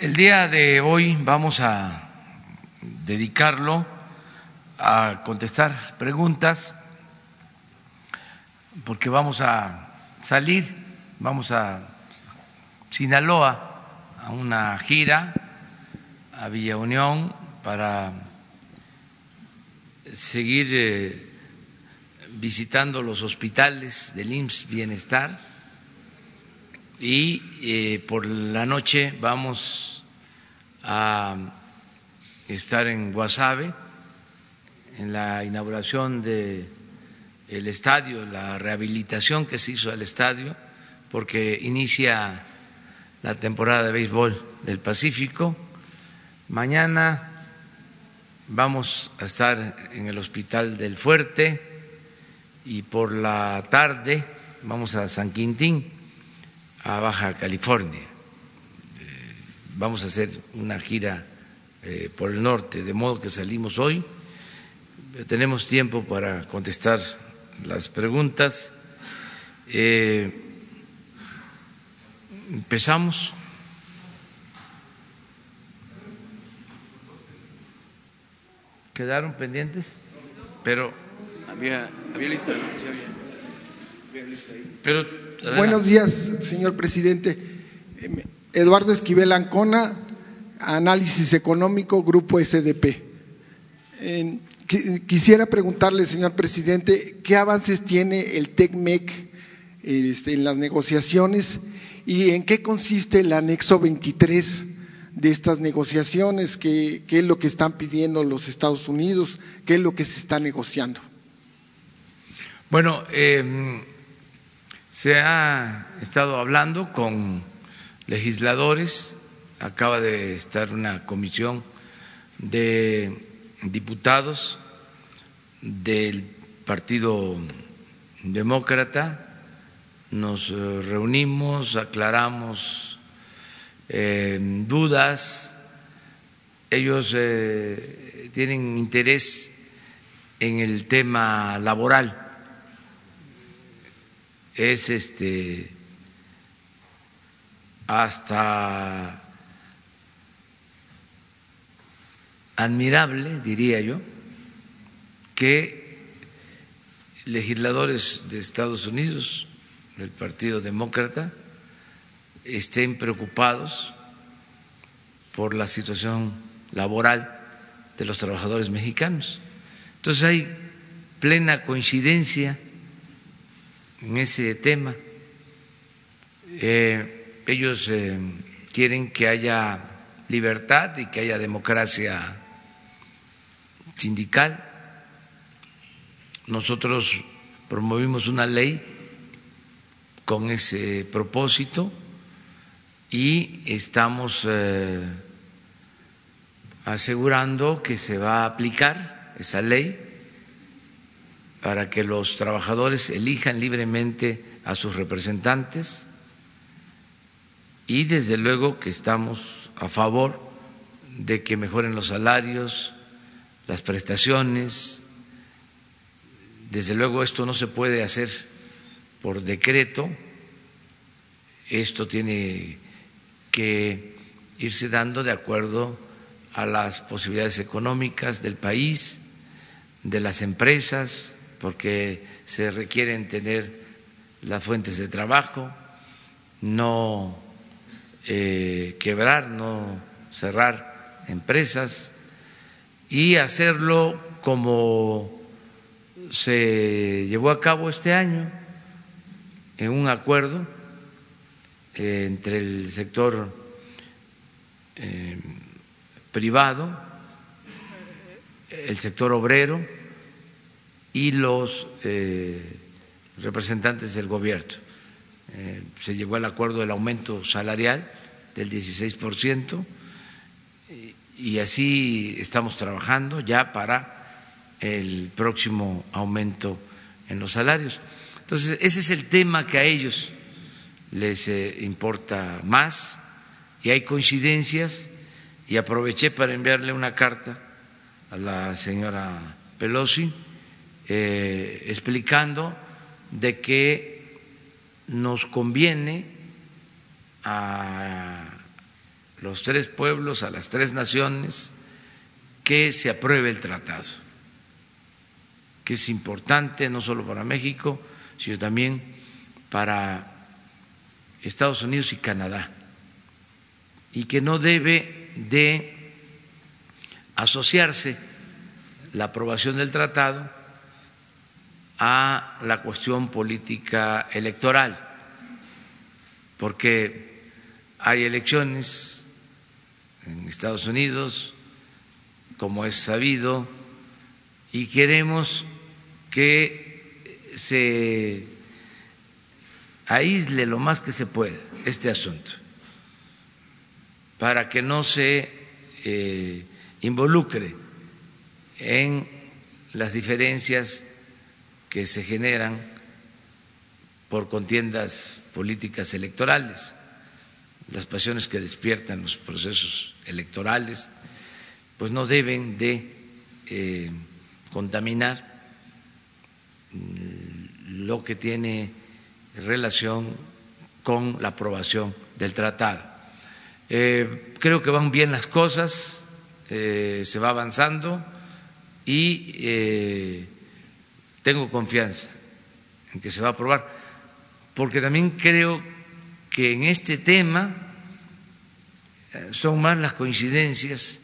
El día de hoy vamos a dedicarlo a contestar preguntas porque vamos a salir, vamos a Sinaloa a una gira a Villa Unión para seguir eh, visitando los hospitales del IMSS Bienestar y eh, por la noche vamos a estar en Guasave en la inauguración del el estadio, la rehabilitación que se hizo al estadio, porque inicia la temporada de béisbol del Pacífico. Mañana vamos a estar en el Hospital del Fuerte y por la tarde vamos a San Quintín, a Baja California. Eh, vamos a hacer una gira eh, por el norte, de modo que salimos hoy. Tenemos tiempo para contestar las preguntas. Eh, empezamos. ¿Quedaron pendientes? Pero. Había, había lista, Pero, Buenos días, señor presidente. Em, Eduardo Esquivel Ancona, Análisis Económico, Grupo SDP. Quisiera preguntarle, señor presidente, ¿qué avances tiene el TECMEC este, en las negociaciones y en qué consiste el anexo 23 de estas negociaciones? ¿Qué, qué es lo que están pidiendo los Estados Unidos? ¿Qué es lo que se está negociando? Bueno, eh, se ha estado hablando con legisladores, acaba de estar una comisión de diputados del Partido Demócrata, nos eh, reunimos, aclaramos eh, dudas, ellos eh, tienen interés en el tema laboral es este hasta admirable, diría yo, que legisladores de Estados Unidos, del Partido Demócrata, estén preocupados por la situación laboral de los trabajadores mexicanos. Entonces hay plena coincidencia en ese tema. Eh, ellos eh, quieren que haya libertad y que haya democracia sindical. Nosotros promovimos una ley con ese propósito y estamos eh, asegurando que se va a aplicar esa ley para que los trabajadores elijan libremente a sus representantes y desde luego que estamos a favor de que mejoren los salarios, las prestaciones. Desde luego esto no se puede hacer por decreto, esto tiene que irse dando de acuerdo a las posibilidades económicas del país, de las empresas, porque se requieren tener las fuentes de trabajo, no eh, quebrar, no cerrar empresas y hacerlo como se llevó a cabo este año en un acuerdo eh, entre el sector eh, privado, el sector obrero, y los eh, representantes del gobierno. Eh, se llegó al acuerdo del aumento salarial del 16% y, y así estamos trabajando ya para el próximo aumento en los salarios. Entonces, ese es el tema que a ellos les eh, importa más y hay coincidencias y aproveché para enviarle una carta a la señora Pelosi eh, explicando de que nos conviene a los tres pueblos, a las tres naciones, que se apruebe el tratado, que es importante no solo para México, sino también para Estados Unidos y Canadá, y que no debe de asociarse la aprobación del tratado a la cuestión política electoral, porque hay elecciones en Estados Unidos, como es sabido, y queremos que se aísle lo más que se pueda este asunto, para que no se eh, involucre en las diferencias que se generan por contiendas políticas electorales, las pasiones que despiertan los procesos electorales, pues no deben de eh, contaminar mm, lo que tiene relación con la aprobación del tratado. Eh, creo que van bien las cosas, eh, se va avanzando y tengo confianza en que se va a aprobar, porque también creo que en este tema eh, son más las coincidencias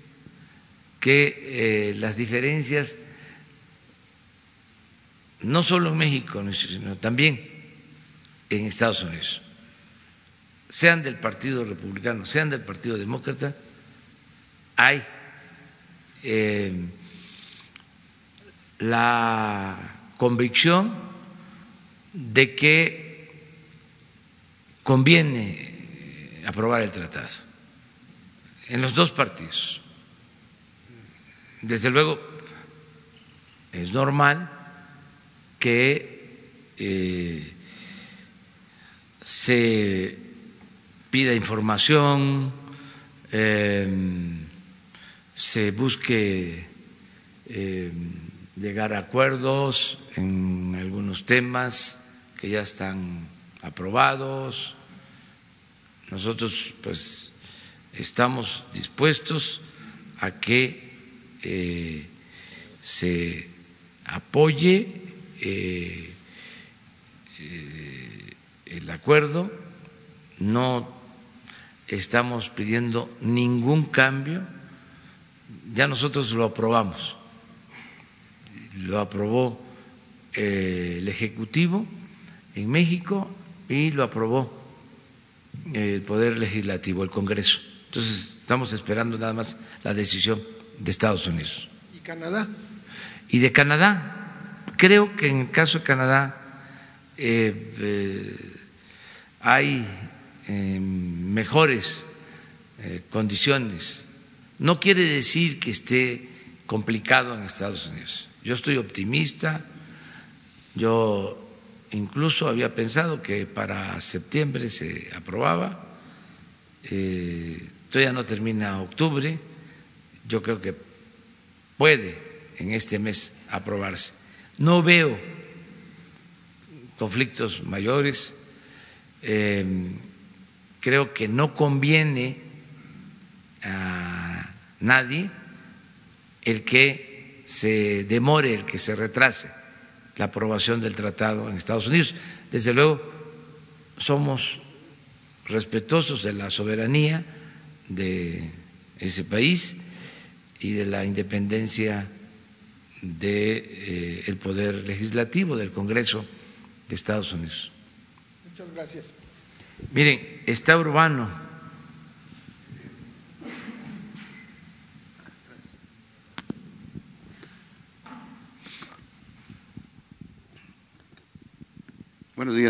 que eh, las diferencias, no solo en México, sino también en Estados Unidos, sean del Partido Republicano, sean del Partido Demócrata, hay la convicción de que conviene aprobar el tratado en los dos partidos. Desde luego, es normal que eh, se pida información, eh, se busque eh, llegar a acuerdos en algunos temas que ya están aprobados. Nosotros pues estamos dispuestos a que eh, se apoye eh, eh, el acuerdo, no estamos pidiendo ningún cambio, ya nosotros lo aprobamos lo aprobó eh, el Ejecutivo en México y lo aprobó el Poder Legislativo, el Congreso. Entonces, estamos esperando nada más la decisión de Estados Unidos. ¿Y Canadá? Y de Canadá, creo que en el caso de Canadá eh, eh, hay mejores condiciones. No quiere decir que esté complicado en Estados Unidos yo estoy optimista, yo incluso había pensado que para septiembre se aprobaba, eh, todavía no termina octubre, yo creo que puede en este mes aprobarse. No veo conflictos mayores, eh, creo que no conviene a nadie el que se demore, el que se retrase la aprobación del tratado en Estados Unidos. Desde luego, somos respetuosos de la soberanía de ese país y de la independencia del de, eh, poder legislativo del Congreso de Estados Unidos. Muchas gracias. Miren, está urbano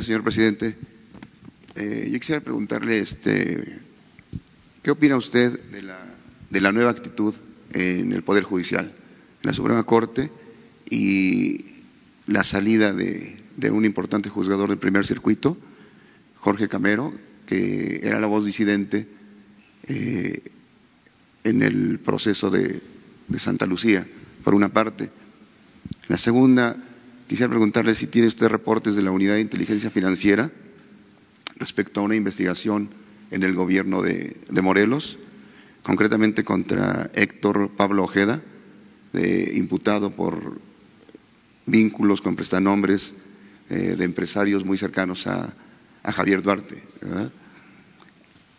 Días, señor presidente. Eh, yo quisiera preguntarle, este, ¿qué opina usted de la, de la nueva actitud en el Poder Judicial, en la Suprema Corte y la salida de, un importante juzgador del primer circuito, Jorge Camero, que era la voz disidente eh, en el proceso de, de Santa Lucía, por una parte. La segunda, Quisiera preguntarle si tiene usted reportes de la Unidad de Inteligencia Financiera respecto a una investigación en el gobierno de, Morelos concretamente contra Héctor Pablo Ojeda, imputado por vínculos con prestanombres eh, de empresarios muy cercanos a, Javier Duarte.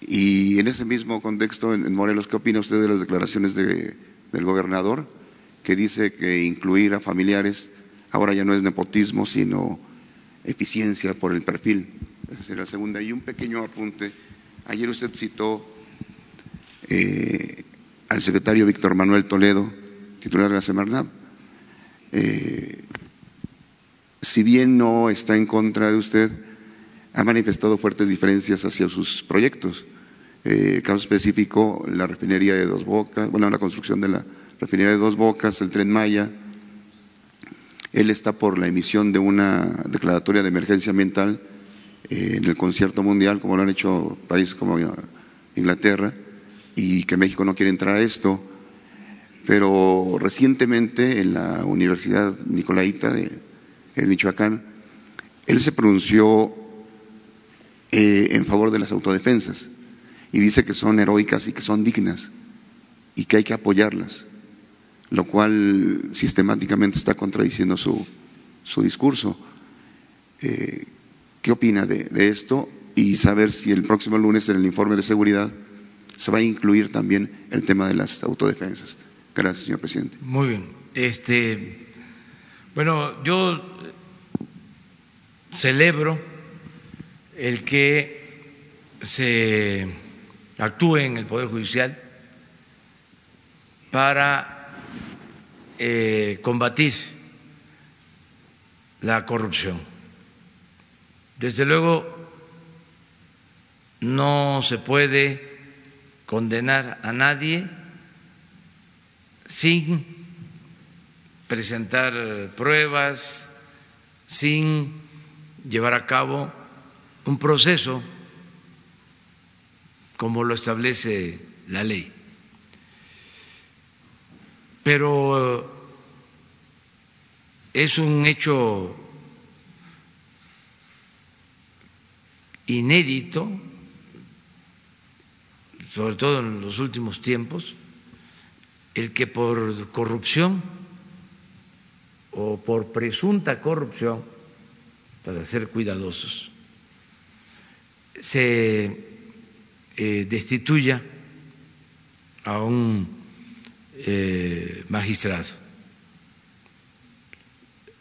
Y en ese mismo contexto, en, Morelos, ¿qué opina usted de las declaraciones del gobernador que dice que incluir a familiares ahora ya no es nepotismo, sino eficiencia por el perfil? Esa sería la segunda. Y un pequeño apunte. Ayer usted citó eh, al secretario Víctor Manuel Toledo, titular de la Semarnat. Eh, si bien no está en contra de usted, ha manifestado fuertes diferencias hacia sus proyectos. Eh, caso específico, la refinería de Dos Bocas, bueno, la construcción de la refinería de Dos Bocas, el tren Maya. Él está por la emisión de una declaratoria de emergencia ambiental eh, en el concierto mundial, como lo han hecho países como Inglaterra, y que México no quiere entrar a esto. Pero recientemente en la Universidad Nicolaita de, Michoacán, él se pronunció eh, en favor de las autodefensas y dice que son heroicas y que son dignas y que hay que apoyarlas, lo cual sistemáticamente está contradiciendo su, su discurso. Eh, ¿Qué opina de, de, esto? Y saber si el próximo lunes en el informe de seguridad se va a incluir también el tema de las autodefensas. Gracias, señor presidente. Muy bien. Este, bueno, yo celebro el que se actúe en el Poder Judicial para eh, combatir la corrupción. Desde luego, no se puede condenar a nadie sin presentar pruebas, sin llevar a cabo un proceso como lo establece la ley. Pero es un hecho inédito, sobre todo en los últimos tiempos, el que por corrupción o por presunta corrupción para ser cuidadosos, se eh, destituya a un eh, magistrado.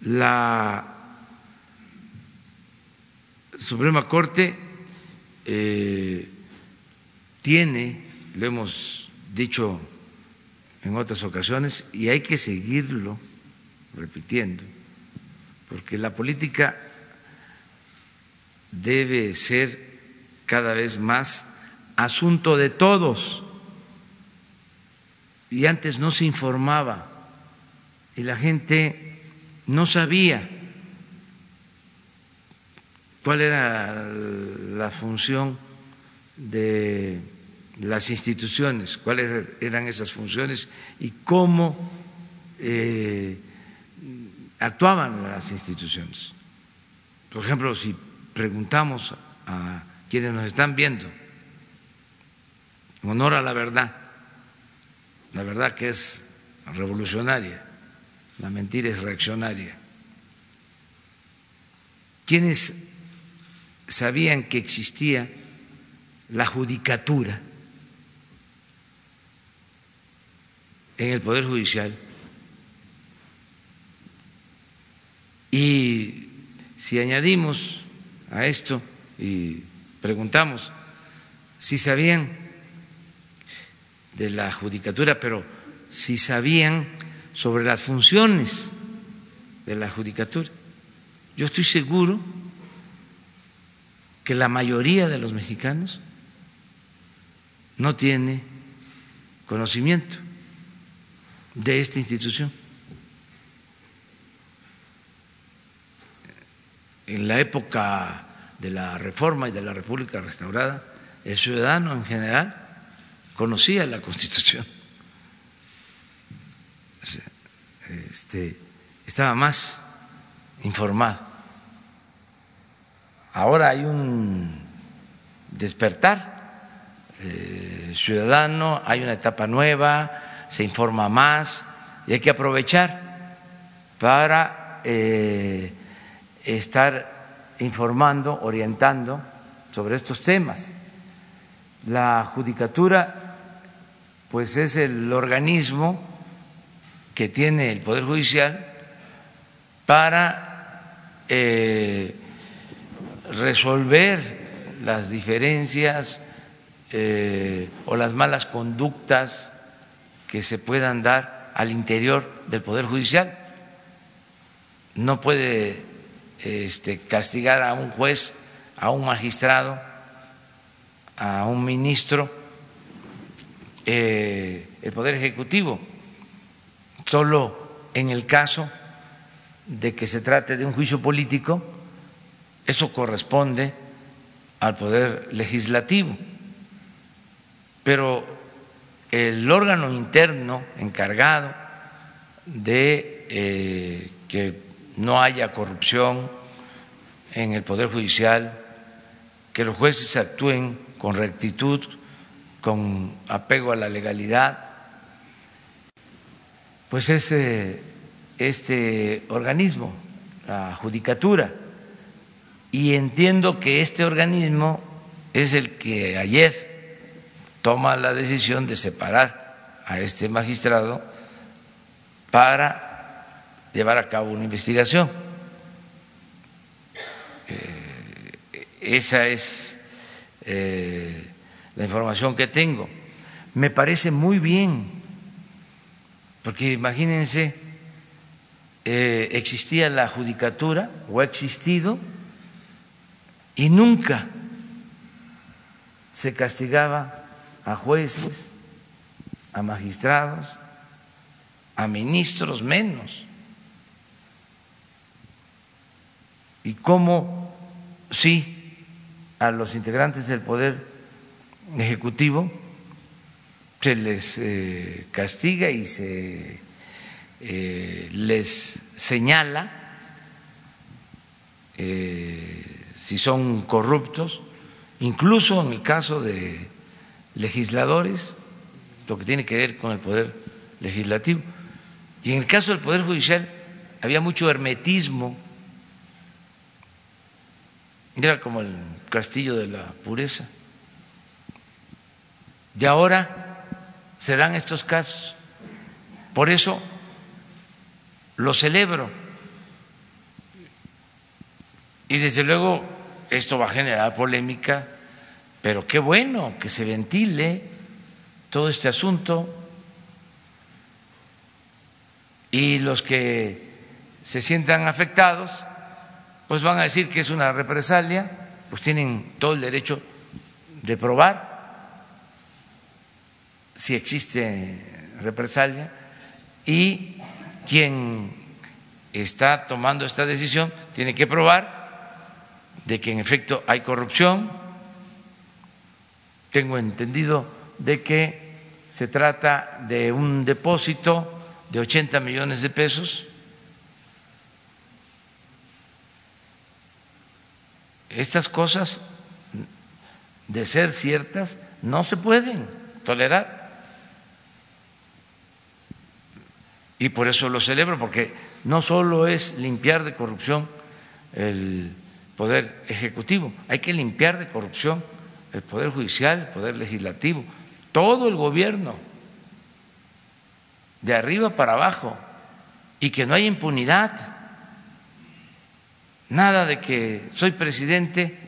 La Suprema Corte eh, tiene, lo hemos dicho en otras ocasiones, y hay que seguirlo repitiendo, porque la política debe ser cada vez más asunto de todos. Y antes no se informaba y la gente no sabía cuál era la función de las instituciones, cuáles eran esas funciones y cómo eh, actuaban las instituciones. Por ejemplo, si preguntamos a quienes nos están viendo, en honor a la verdad, la verdad que es revolucionaria, la mentira es reaccionaria. Quienes sabían que existía la judicatura en el Poder Judicial y si añadimos a esto y preguntamos si sabían de la judicatura, pero si sabían sobre las funciones de la judicatura. Yo estoy seguro que la mayoría de los mexicanos no tiene conocimiento de esta institución. en la época de la reforma y de la República restaurada, el ciudadano en general conocía la Constitución. Este, estaba más informado. Ahora hay un despertar eh, ciudadano, hay una etapa nueva, se informa más y hay que aprovechar para eh, estar informando, orientando sobre estos temas. La judicatura pues es el organismo que tiene el Poder Judicial para eh, resolver las diferencias eh, o las malas conductas que se puedan dar al interior del Poder Judicial. No puede este, castigar a un juez, a un magistrado, a un ministro, eh, el Poder Ejecutivo, solo en el caso de que se trate de un juicio político, eso corresponde al Poder Legislativo. Pero el órgano interno encargado de eh, que no haya corrupción en el Poder Judicial, que los jueces actúen con rectitud, con apego a la legalidad, pues es este organismo, la judicatura. Y entiendo que este organismo es el que ayer toma la decisión de separar a este magistrado para llevar a cabo una investigación. Eh, esa es eh, la información que tengo. Me parece muy bien, porque imagínense, eh, existía la judicatura o ha existido y nunca se castigaba a jueces, a magistrados, a ministros menos. ¿Y cómo sí a los integrantes del Poder Ejecutivo se les eh, castiga y se eh, les señala eh, si son corruptos, incluso en el caso de legisladores, lo que tiene que ver con el poder legislativo. Y en el caso del Poder Judicial había mucho hermetismo, era como el castillo de la pureza. Y ahora se dan estos casos. Por eso lo celebro. Y desde luego esto va a generar polémica, pero qué bueno que se ventile todo este asunto. Y los que se sientan afectados, pues van a decir que es una represalia, pues tienen todo el derecho de probar si existe represalia y quien está tomando esta decisión tiene que probar de que en efecto hay corrupción. Tengo entendido de que se trata de un depósito de 80 millones de pesos. Estas cosas, de ser ciertas, no se pueden tolerar. Y por eso lo celebro, porque no solo es limpiar de corrupción el poder ejecutivo, hay que limpiar de corrupción el poder judicial, el poder legislativo, todo el gobierno, de arriba para abajo, y que no haya impunidad. Nada de que soy presidente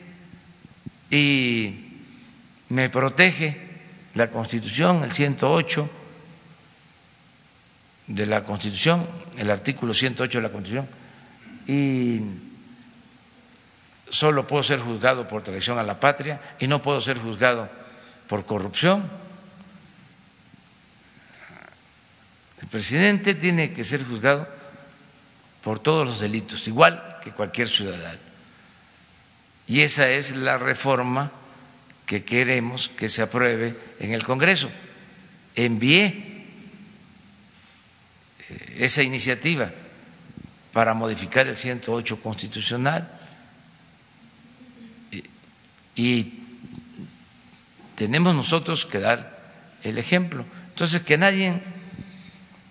y me protege la Constitución, el 108 de la Constitución, el artículo 108 de la Constitución, y solo puedo ser juzgado por traición a la patria y no puedo ser juzgado por corrupción. El presidente tiene que ser juzgado por todos los delitos, igual que cualquier ciudadano. Y esa es la reforma que queremos que se apruebe en el Congreso. Envié esa iniciativa para modificar el 108 constitucional y tenemos nosotros que dar el ejemplo. Entonces, que nadie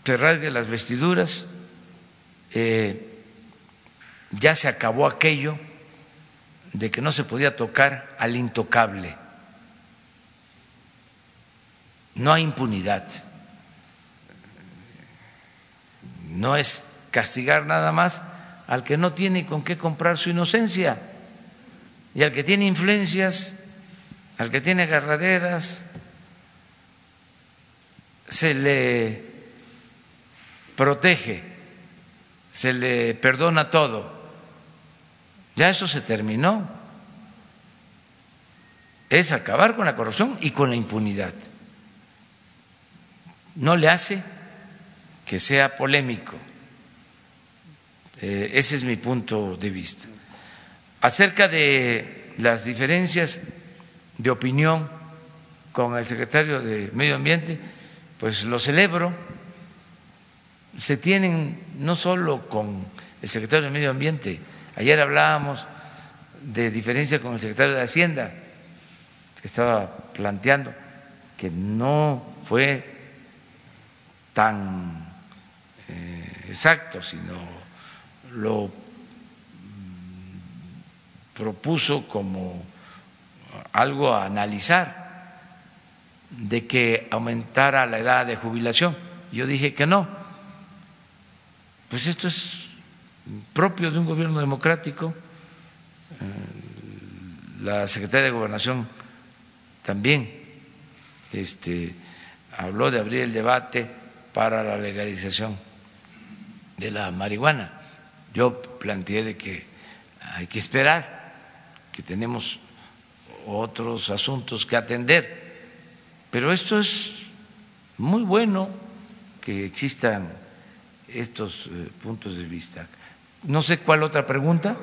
se rasgue las vestiduras, eh, ya se acabó aquello de que no se podía tocar al intocable. No hay impunidad. No es castigar nada más al que no tiene con qué comprar su inocencia y al que tiene influencias, al que tiene agarraderas, se le protege, se le perdona todo. Ya eso se terminó. Es acabar con la corrupción y con la impunidad. No le hace que sea polémico. Eh, ese es mi punto de vista. Acerca de las diferencias de opinión con el secretario de Medio Ambiente, pues lo celebro. Se tienen no solo con el secretario de Medio Ambiente, ayer hablábamos de diferencia con el secretario de Hacienda, que estaba planteando que no fue tan exacto, sino lo propuso como algo a analizar de que aumentara la edad de jubilación. Yo dije que no. Pues esto es propio de un gobierno democrático. Eh, la secretaria de Gobernación también este, habló de abrir el debate para la legalización de la marihuana. Yo planteé de que hay que esperar, que tenemos otros asuntos que atender pero esto es muy bueno que existan estos eh, puntos de vista. No sé cuál otra pregunta.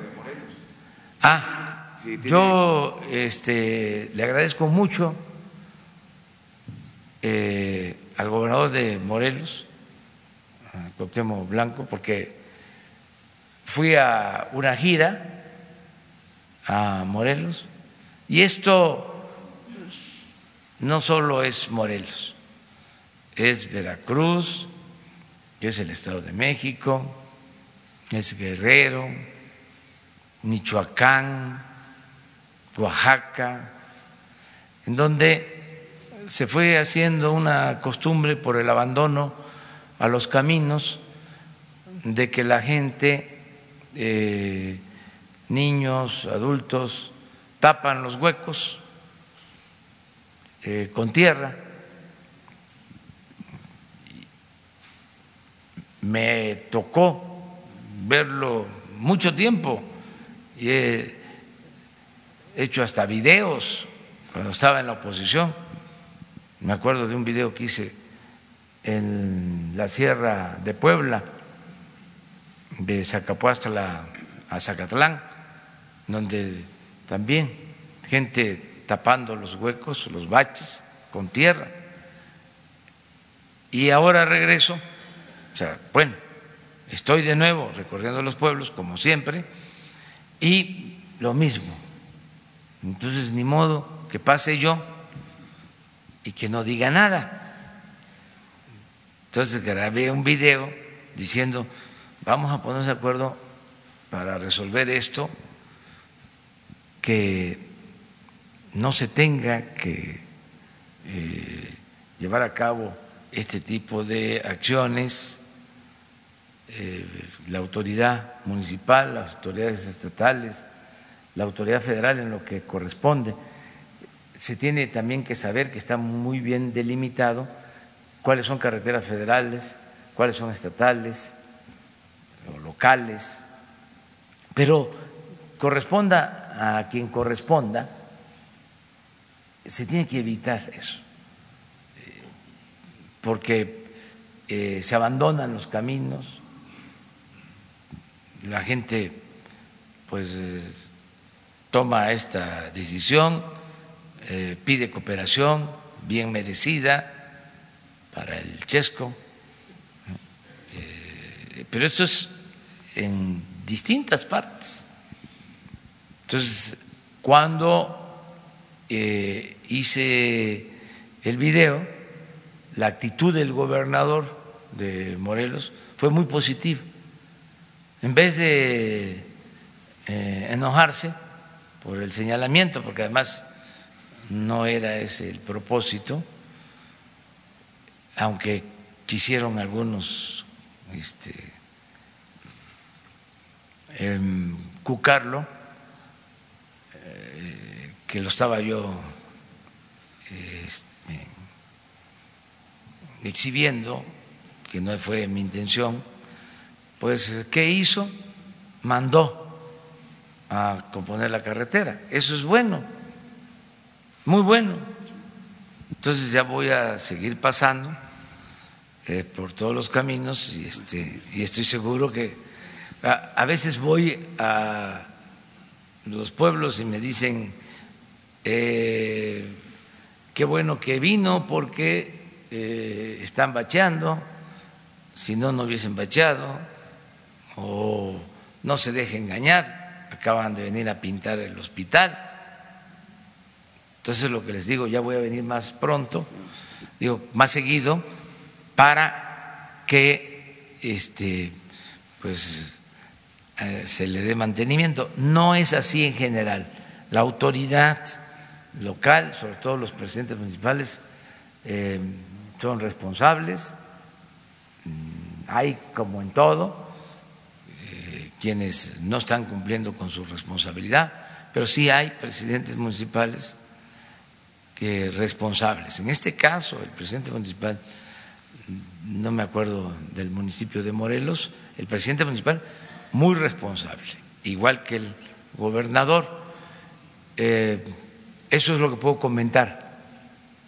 Ah, yo este, le agradezco mucho eh, al gobernador de Morelos, Cuauhtémoc Blanco, porque fui a una gira a Morelos y esto no solo es Morelos, es Veracruz, es el Estado de México, es Guerrero, Michoacán, Oaxaca, en donde se fue haciendo una costumbre por el abandono a los caminos de que la gente, eh, niños, adultos, tapan los huecos eh, con tierra. Me tocó verlo mucho tiempo y he hecho hasta videos cuando estaba en la oposición. Me acuerdo de un video que hice en la Sierra de Puebla, de Zacapuastla a Zacatlán, donde también gente tapando los huecos, los baches con tierra. Y ahora regreso, o sea, bueno, estoy de nuevo recorriendo los pueblos como siempre y lo mismo. Entonces, ni modo que pase yo y que no diga nada. Entonces grabé un video diciendo, vamos a ponernos de acuerdo para resolver esto, que no se tenga que eh, llevar a cabo este tipo de acciones, eh, la autoridad municipal, las autoridades estatales, la autoridad federal en lo que corresponde. Se tiene también que saber que está muy bien delimitado cuáles son carreteras federales, cuáles son estatales o locales, pero corresponda a quien corresponda, se tiene que evitar eso, porque eh, se abandonan los caminos, la gente pues toma esta decisión, eh, pide cooperación bien merecida para el Chesco, eh, pero esto es en distintas partes. Entonces, cuando hice el video, la actitud del gobernador de Morelos fue muy positiva. En vez de eh, enojarse por el señalamiento, porque además no era ese el propósito, aunque quisieron algunos este, em, cucarlo, eh, que lo estaba yo este, exhibiendo, que no fue mi intención, pues ¿qué hizo? Mandó a componer la carretera. Eso es bueno, muy bueno. Entonces ya voy a seguir pasando eh, por todos los caminos y, este, y estoy seguro que a, veces voy a los pueblos y me dicen, eh, qué bueno que vino porque eh, están bacheando, si no, no hubiesen bacheado, o no se deje engañar acaban de venir a pintar el hospital. Entonces lo que les digo, ya voy a venir más pronto, digo, más seguido, para que este pues eh, se le dé mantenimiento. No es así en general. La autoridad local, sobre todo los presidentes municipales, eh, son responsables. Mm, hay, como en todo, quienes no están cumpliendo con su responsabilidad, pero sí hay presidentes municipales que responsables. En este caso, el presidente municipal, no me acuerdo del municipio de Morelos, el presidente municipal muy responsable, igual que el gobernador. Eh, eso es lo que puedo comentar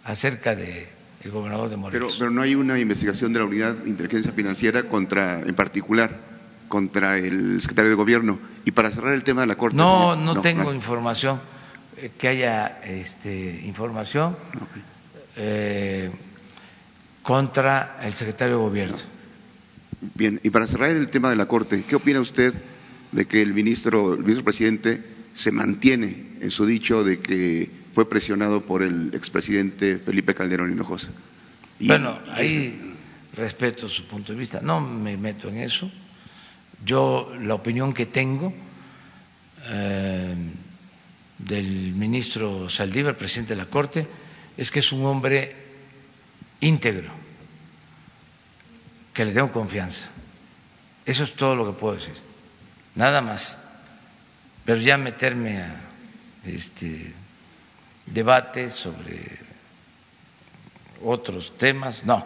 acerca de el gobernador de Morelos. Pero, pero no hay una investigación de la unidad de inteligencia financiera contra, en particular, contra el secretario de Gobierno. Y para cerrar el tema de la Corte. No, no, tengo información, eh, que haya este, información eh, contra el secretario de Gobierno. Bien, y para cerrar el tema de la Corte, ¿qué opina usted de que el ministro, el ministro presidente se mantiene en su dicho de que fue presionado por el expresidente Felipe Calderón Hinojosa? bueno, ahí respeto su punto de vista, no me meto en eso yo la opinión que tengo eh, del ministro Saldívar, presidente de la Corte, es que es un hombre íntegro, que le tengo confianza. Eso es todo lo que puedo decir, nada más. Pero ya meterme a este debate sobre otros temas, no.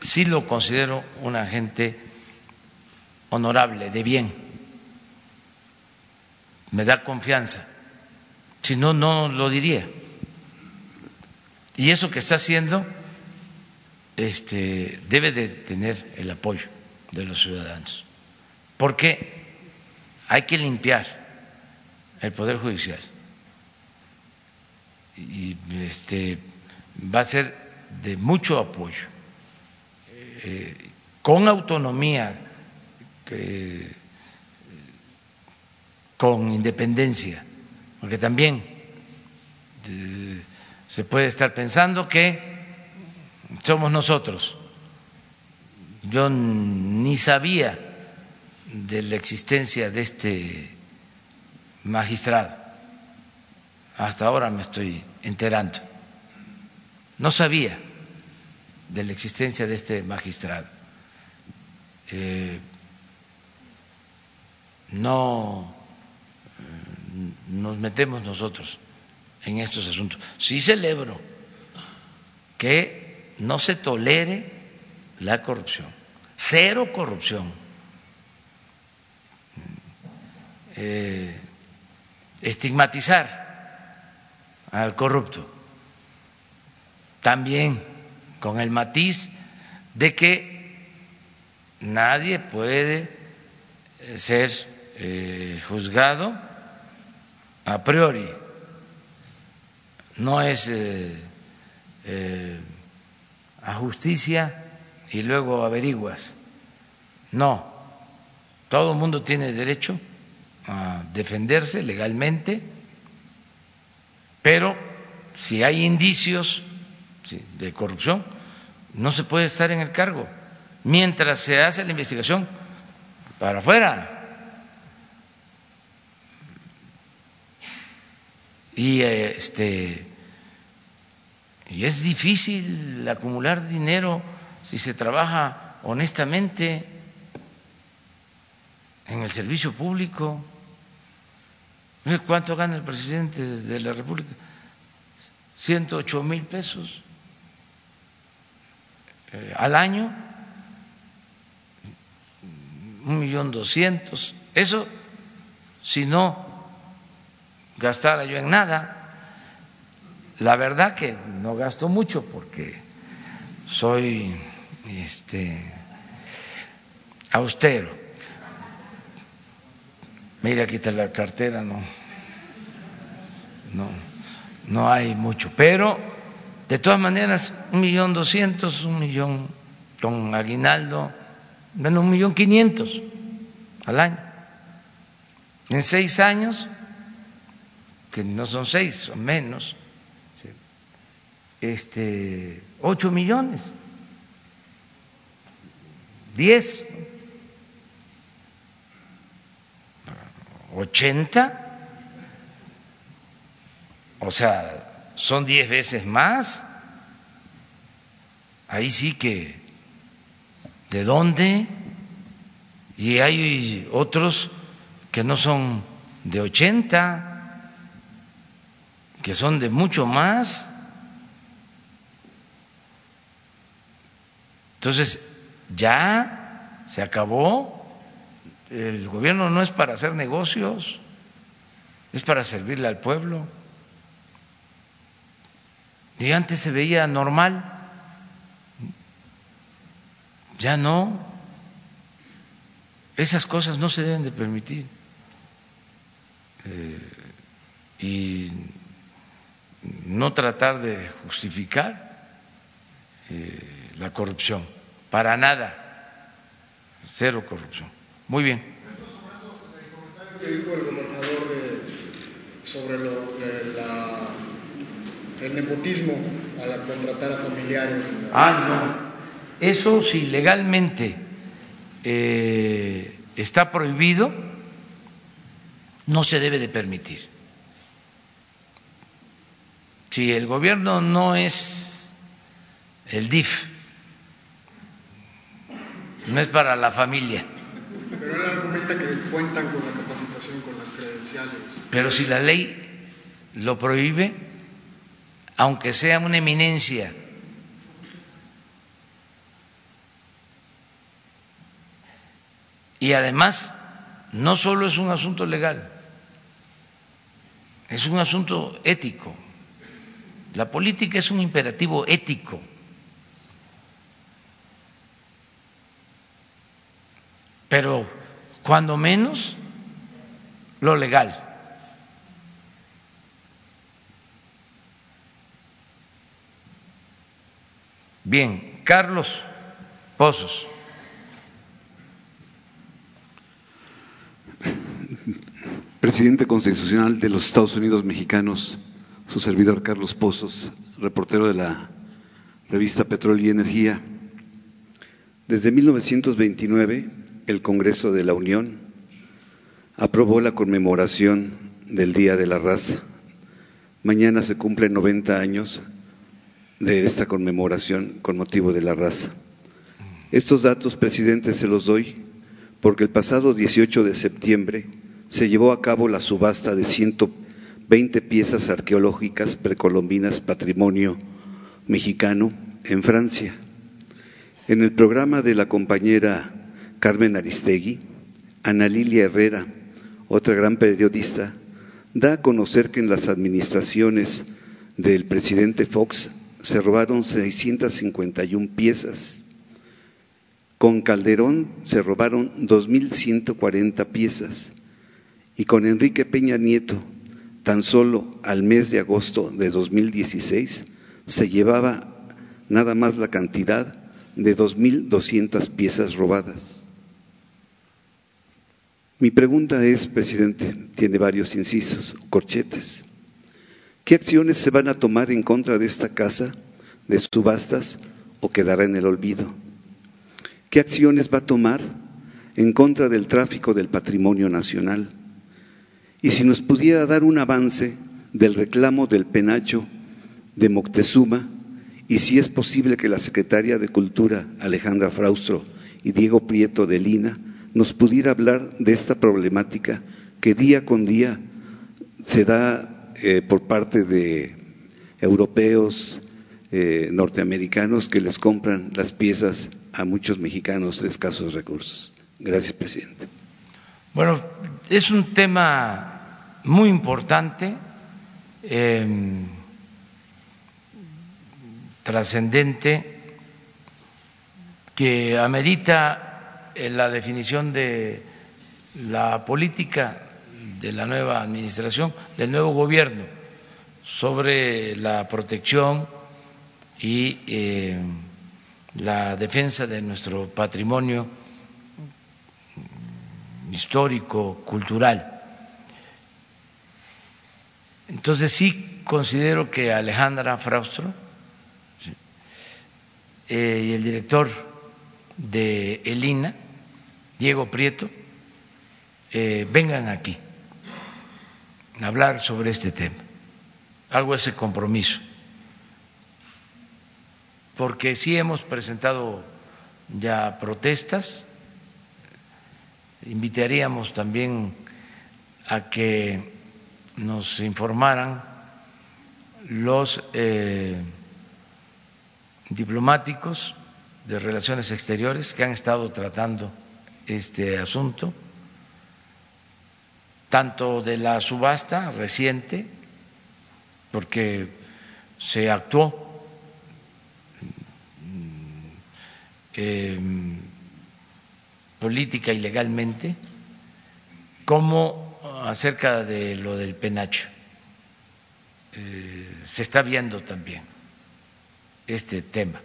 Sí lo considero un agente honorable, de bien. Me da confianza. Si no, no lo diría. Y eso que está haciendo este, debe de tener el apoyo de los ciudadanos, porque hay que limpiar el Poder Judicial. Y este, va a ser de mucho apoyo, eh, con autonomía, con independencia, porque también eh, se puede estar pensando que somos nosotros. Yo ni sabía de la existencia de este magistrado. Hasta ahora me estoy enterando. No sabía de la existencia de este magistrado. Eh, no nos metemos nosotros en estos asuntos. Sí celebro que no se tolere la corrupción, cero corrupción. Eh, estigmatizar al corrupto, también con el matiz de que nadie puede ser eh, juzgado a priori, no es eh, eh, a justicia y luego averiguas. No, todo el mundo tiene derecho a defenderse legalmente Pero si hay indicios de corrupción, no se puede estar en el cargo mientras se hace la investigación para afuera. Y este y es difícil acumular dinero si se trabaja honestamente en el servicio público. ¿Cuánto gana el presidente de la República? 108 mil pesos eh, al año, un millón doscientos. Eso si no gastara yo en nada. La verdad que no gasto mucho porque soy este austero. Mira, está la cartera, no, no, no hay mucho. Pero, de todas maneras, un millón doscientos, un millón con aguinaldo, bueno, un millón quinientos al año. En seis años, que no son seis, son menos, este, ocho millones, diez. 80, o sea, son 10 veces más. Ahí sí que, ¿de dónde? Y hay otros que no son de 80, que son de mucho más. Entonces, ya se acabó el gobierno no es para hacer negocios, es para servirle al pueblo. Y antes se veía normal, ya no. Esas cosas no se deben de permitir. Eh, y no tratar de justificar eh, la corrupción, para nada, cero corrupción. Muy bien. que dijo el gobernador sobre lo, la, el nepotismo al contratar a familiares. Ah, no. Eso si legalmente eh, está prohibido, no se debe de permitir. Si el gobierno no es el DIF, no es para la familia pero él argumenta que cuentan con la capacitación, con las credenciales. Pero si la ley lo prohíbe, aunque sea una eminencia, y además no solo es un asunto legal, es un asunto ético. La política es un imperativo ético. pero cuando menos lo legal. Bien, Carlos Pozos. Presidente constitucional de los Estados Unidos mexicanos, su servidor Carlos Pozos, reportero de la revista Petróleo y Energía. Desde 1929 el Congreso de la Unión aprobó la conmemoración del Día de la Raza. Mañana se cumplen 90 años de esta conmemoración con motivo de la raza. Estos datos, presidente, se los doy porque el pasado 18 de septiembre se llevó a cabo la subasta de 120 piezas arqueológicas precolombinas patrimonio mexicano en Francia. En el programa de la compañera Carmen Aristegui, Ana Lilia Herrera, otra gran periodista, da a conocer que en las administraciones del presidente Fox se robaron 651 piezas. Con Calderón se robaron 2.140 piezas. Y con Enrique Peña Nieto, tan solo al mes de agosto de 2016, se llevaba nada más la cantidad de 2.200 piezas robadas. Mi pregunta es, presidente, tiene varios incisos, corchetes. ¿Qué acciones se van a tomar en contra de esta casa de subastas o quedará en el olvido? ¿Qué acciones va a tomar en contra del tráfico del patrimonio nacional? Y si nos pudiera dar un avance del reclamo del penacho de Moctezuma y si es posible que la secretaria de Cultura, Alejandra Fraustro, y Diego Prieto de Lina, nos pudiera hablar de esta problemática que día con día se da eh, por parte de europeos, eh, norteamericanos que les compran las piezas a muchos mexicanos de escasos recursos. Gracias, presidente. Bueno, es un tema muy importante. Em, trascendente que amerita eh, la definición de la política de la nueva administración, del nuevo gobierno sobre la protección y eh, la defensa de nuestro patrimonio histórico, cultural. Entonces sí considero que Alejandra Fraustro eh, y el director de Elina, Diego Prieto, eh, vengan aquí a hablar sobre este tema. Hago ese compromiso, porque sí hemos presentado ya protestas, invitaríamos también a que nos informaran los eh, diplomáticos de relaciones exteriores que han estado tratando este asunto, tanto de la subasta reciente, porque se actuó eh, política y legalmente, como acerca de lo del penacho. Eh, se está viendo también este tema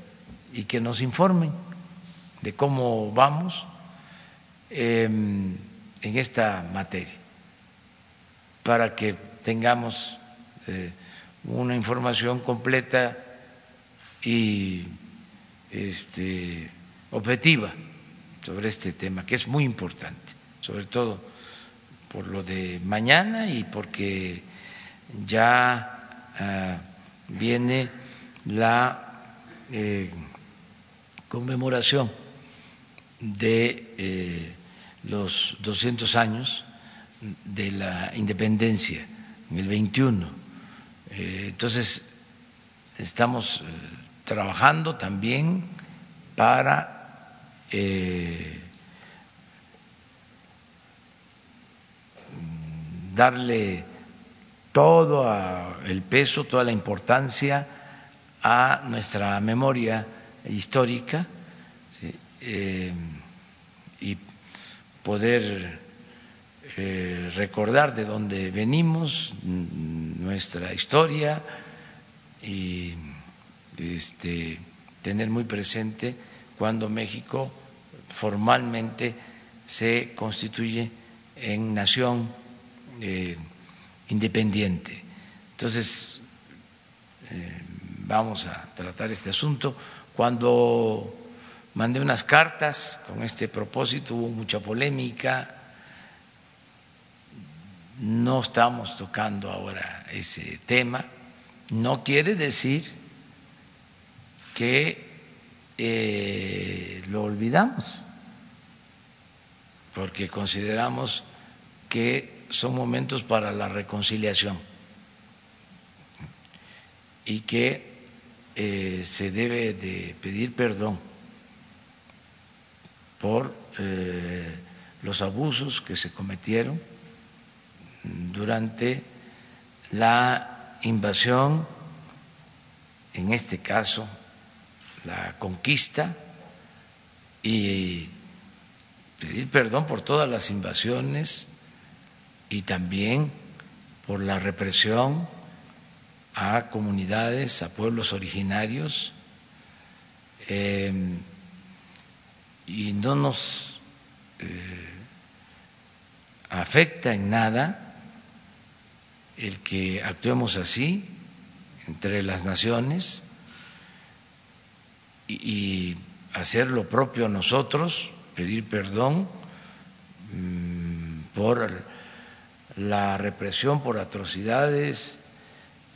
y que nos informen de cómo vamos em, en esta materia para que tengamos eh, una información completa y este, objetiva sobre este tema, que es muy importante, sobre todo por lo de mañana y porque ya ah, viene la eh, conmemoración de eh, los 200 años de la independencia, en el 21. Eh, entonces, estamos trabajando también para darle todo el peso, toda la importancia a nuestra memoria histórica eh, y poder eh, recordar de dónde venimos, nuestra historia y este, tener muy presente cuando México formalmente se constituye en nación eh, independiente. Entonces, vamos a tratar este asunto. Cuando mandé unas cartas con este propósito hubo mucha polémica. No estamos tocando ahora ese tema. No quiere decir que eh, lo olvidamos, porque consideramos que son momentos para la reconciliación y que eh, se debe de pedir perdón por eh, los abusos que se cometieron durante la invasión, en este caso la conquista, y pedir perdón por todas las invasiones y también por la represión a comunidades, a pueblos originarios, eh, y no nos eh, afecta en nada el que actuemos así entre las naciones y, hacer lo propio nosotros, pedir perdón mm, por la represión, por atrocidades,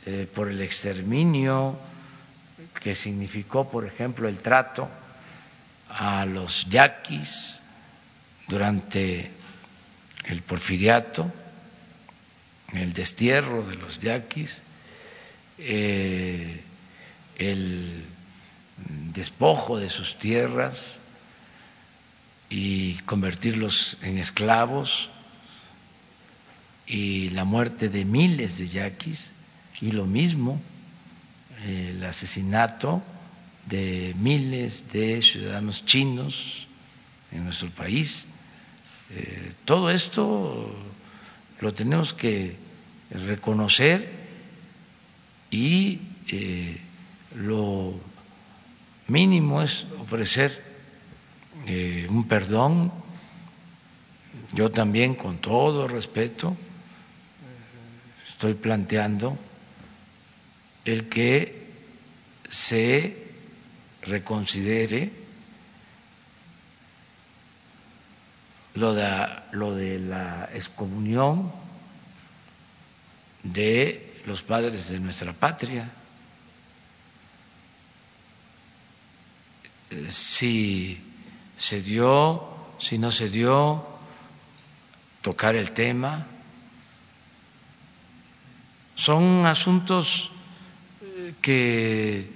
eh, por el exterminio que significó, por ejemplo, el trato a los yaquis durante el porfiriato, el destierro de los yaquis, eh, el despojo de sus tierras y convertirlos en esclavos y la muerte de miles de yaquis y lo mismo el asesinato de miles de ciudadanos chinos en nuestro país. Eh, todo esto lo tenemos que reconocer y eh, lo mínimo es ofrecer eh, un perdón. Yo también, con todo respeto, estoy planteando el que se reconsidere lo de, lo de la excomunión de los padres de nuestra patria. Si se dio, si no se dio, tocar el tema. Son asuntos que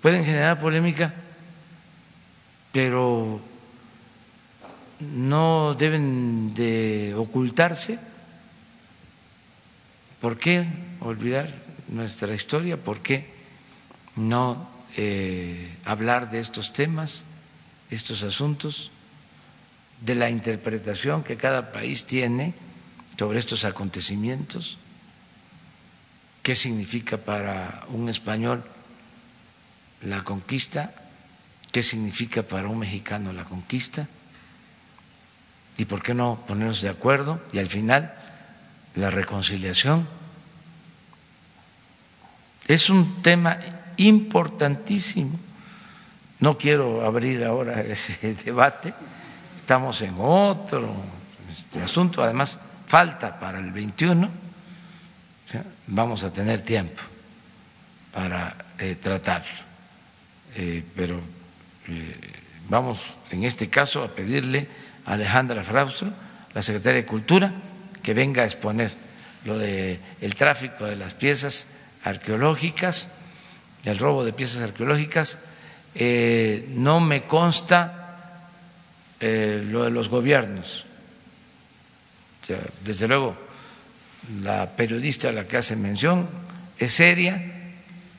pueden generar polémica, pero no deben de ocultarse. ¿Por qué olvidar nuestra historia? ¿Por qué no eh, hablar de estos temas, estos asuntos, de la interpretación que cada país tiene sobre estos acontecimientos? Qué significa para un español la conquista, qué significa para un mexicano la conquista y por qué no ponernos de acuerdo y al final la reconciliación. Es un tema importantísimo. No quiero abrir ahora ese debate, estamos en otro este asunto, además falta para el 21 vamos a tener tiempo para eh, tratarlo. Eh, pero eh, vamos en este caso a pedirle a Alejandra Fraustro, la secretaria de Cultura, que venga a exponer lo del el tráfico de las piezas arqueológicas, el robo de piezas arqueológicas. no me consta lo de los gobiernos. desde luego, la periodista a la que hace mención es seria,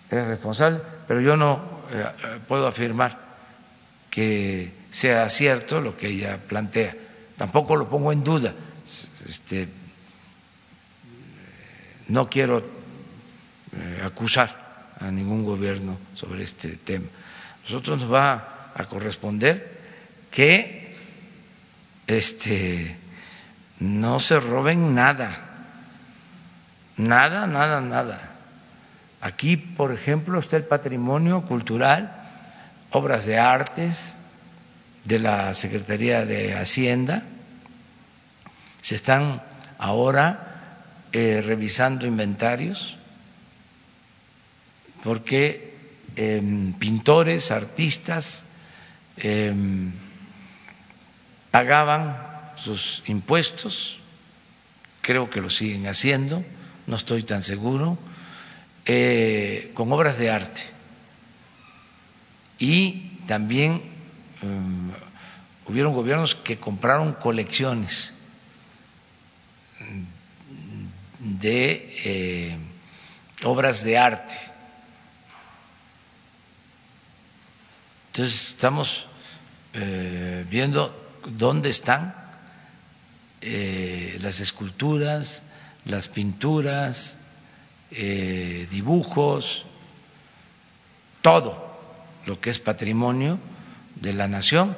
es responsable, pero yo no eh, puedo afirmar que sea cierto lo que ella plantea. Tampoco lo pongo en duda. Este, no quiero eh, acusar a ningún gobierno sobre este tema. Nosotros nos va a corresponder que este, no se roben nada Nada, nada, nada. Aquí, por ejemplo, está el patrimonio cultural, obras de artes de la Secretaría de Hacienda. Se están ahora eh, revisando inventarios porque em, pintores, artistas em, pagaban sus impuestos, creo que lo siguen haciendo no estoy tan seguro, eh, con obras de arte. Y también um, hubieron gobiernos que compraron colecciones de eh, obras de arte. Entonces estamos eh, viendo dónde están las esculturas, las pinturas, eh, dibujos, todo lo que es patrimonio de la nación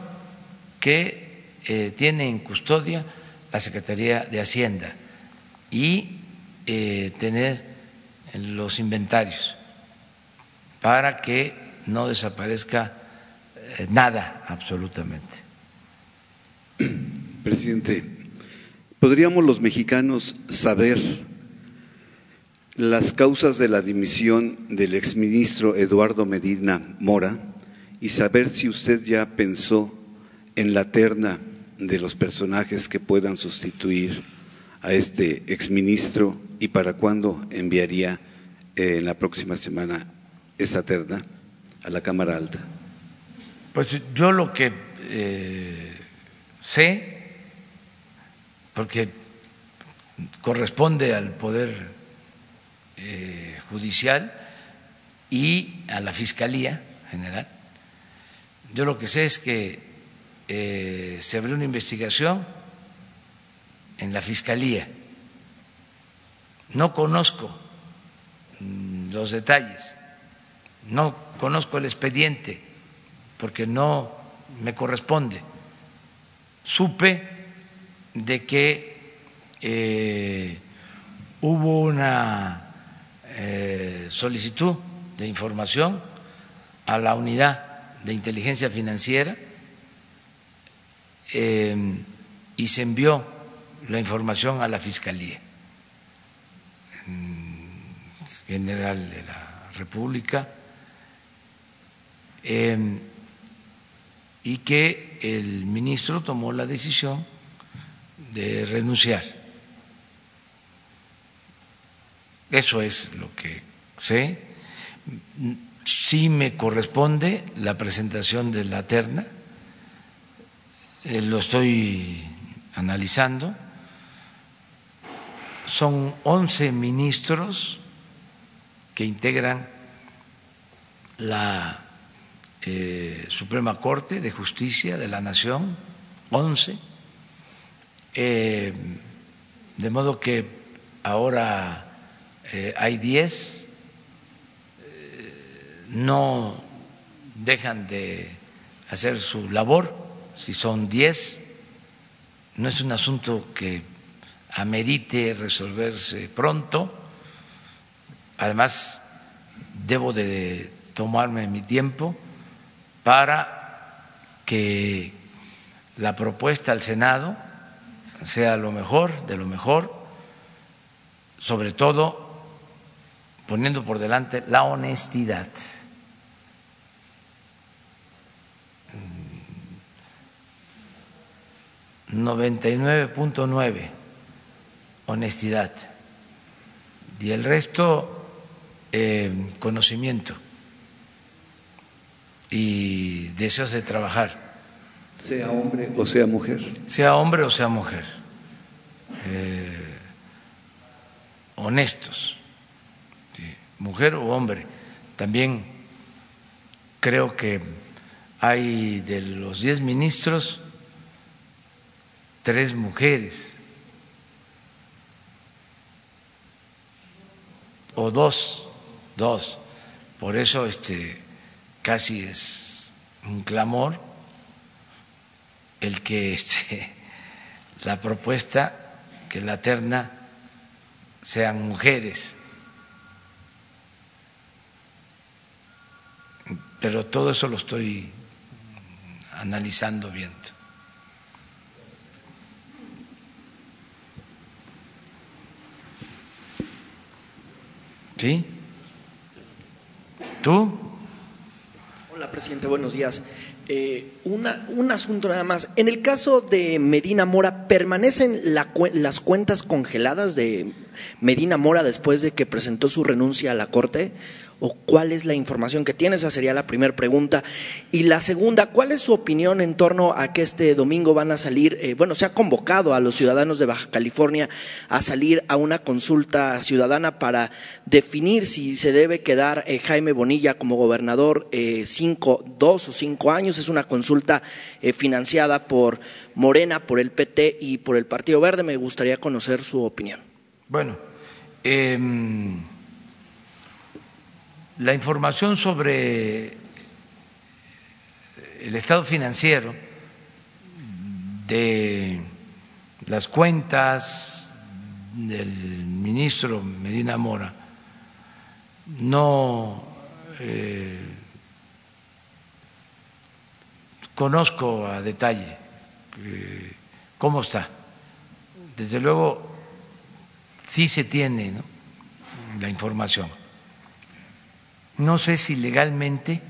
que eh, tiene en custodia la Secretaría de Hacienda y eh, tener los inventarios para que no desaparezca nada absolutamente. Presidente, ¿podríamos los mexicanos saber las causas de la dimisión del exministro Eduardo Medina Mora y saber si usted ya pensó en la terna de los personajes que puedan sustituir a este exministro y para cuándo enviaría eh, en la próxima semana esa terna a la Cámara Alta? Pues yo lo que eh, sé, porque corresponde al Poder eh, Judicial y a la Fiscalía General, yo lo que sé es que eh, se abrió una investigación en la Fiscalía. No conozco mm, los detalles, no conozco el expediente porque no me corresponde. Supe de que eh, hubo una eh, solicitud de información a la unidad de inteligencia financiera eh, y se envió la información a la Fiscalía General de la República y que el ministro tomó la decisión de renunciar. Eso es lo que sé. Sí me corresponde la presentación de la terna, eh, lo estoy analizando. Son once ministros que integran la eh, Suprema Corte de Justicia de la Nación, once. Eh, de modo que ahora hay diez no dejan de hacer su labor, si son diez, no es un asunto que amerite resolverse pronto, además debo de tomarme mi tiempo para que la propuesta al Senado sea lo mejor, de lo mejor, sobre todo poniendo por delante la honestidad. 99.9 honestidad y el resto eh, conocimiento y deseos de trabajar. Sea hombre o sea mujer. Sea hombre o sea mujer. Eh, honestos, mujer o hombre. También creo que hay de los diez ministros tres mujeres o dos, dos. Por eso este casi es un clamor el que este, la propuesta que la terna sean mujeres. Pero todo eso lo estoy analizando viendo. ¿Sí? ¿Tú? Hola, presidente, buenos días. Eh, un asunto nada más. En el caso de Medina Mora, ¿permanecen las cuentas congeladas de Medina Mora después de que presentó su renuncia a la Corte? O cuál es la información que tiene? Esa sería la primera pregunta. Y la segunda, ¿cuál es su opinión en torno a que este domingo van a salir, eh, bueno, se ha convocado a los ciudadanos de Baja California a salir a una consulta ciudadana para definir si se debe quedar eh, Jaime Bonilla como gobernador eh, cinco, dos o cinco años? Es una consulta financiada por Morena, por el PT y por el Partido Verde. Me gustaría conocer su opinión. Bueno, eh la información sobre el estado financiero de las cuentas del ministro Medina Mora no eh, conozco a detalle eh, cómo está. Desde luego, sí se tiene la información. No sé si legalmente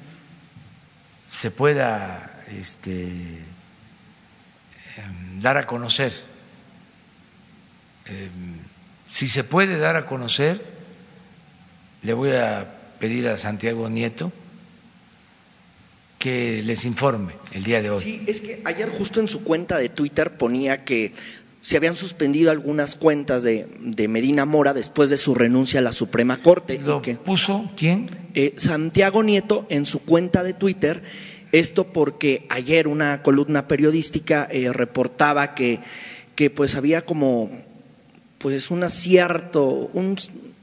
se pueda este, em, dar a conocer. Em, si se puede dar a conocer, le voy a pedir a Santiago Nieto que les informe el día de hoy. Sí, es que ayer justo en su cuenta de Twitter ponía que se habían suspendido algunas cuentas de, Medina Mora después de su renuncia a la Suprema Corte. ¿Lo que, puso quién? Eh, Santiago Nieto en su cuenta de Twitter. Esto porque ayer una columna periodística eh, reportaba que, que pues había como pues un acierto, un,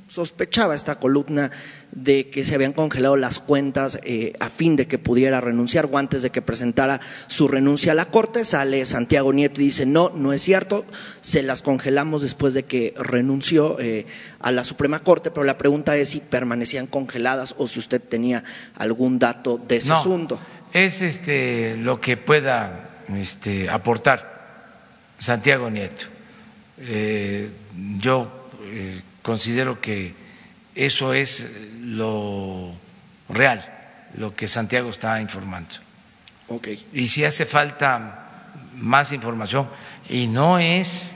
sospechaba esta columna de que se habían congelado las cuentas eh, a fin de que pudiera renunciar o antes de que presentara su renuncia a la Corte. Sale Santiago Nieto y dice, no, no es cierto, se las congelamos después de que renunció eh, a la Suprema Corte, pero la pregunta es si permanecían congeladas o si usted tenía algún dato de ese asunto. Es este, lo que pueda este, aportar Santiago Nieto. Eh, yo considero que eso es lo real, lo que Santiago está informando. Okay. Y si hace falta más información, y no es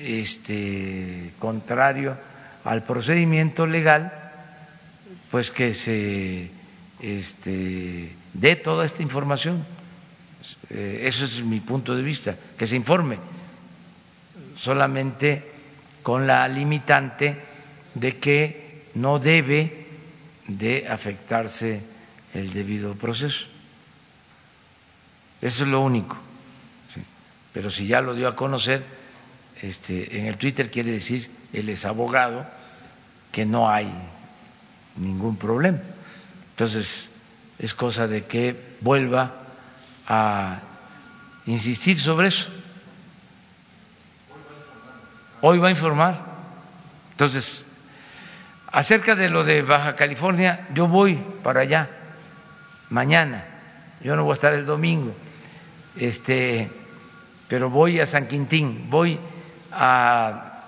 este, contrario al procedimiento legal, pues que se este, dé toda esta información. Eh, eso es mi punto de vista, que se informe. Solamente con la limitante de que no debe de afectarse el debido proceso. Eso es lo único. Pero si ya lo dio a conocer este, en el Twitter, quiere decir, él es abogado, que no hay ningún problema. Entonces, es cosa de que vuelva a insistir sobre eso hoy va a informar. Entonces, acerca de lo de Baja California, yo voy para allá mañana. Yo no voy a estar el domingo. Este, pero voy a San Quintín, voy a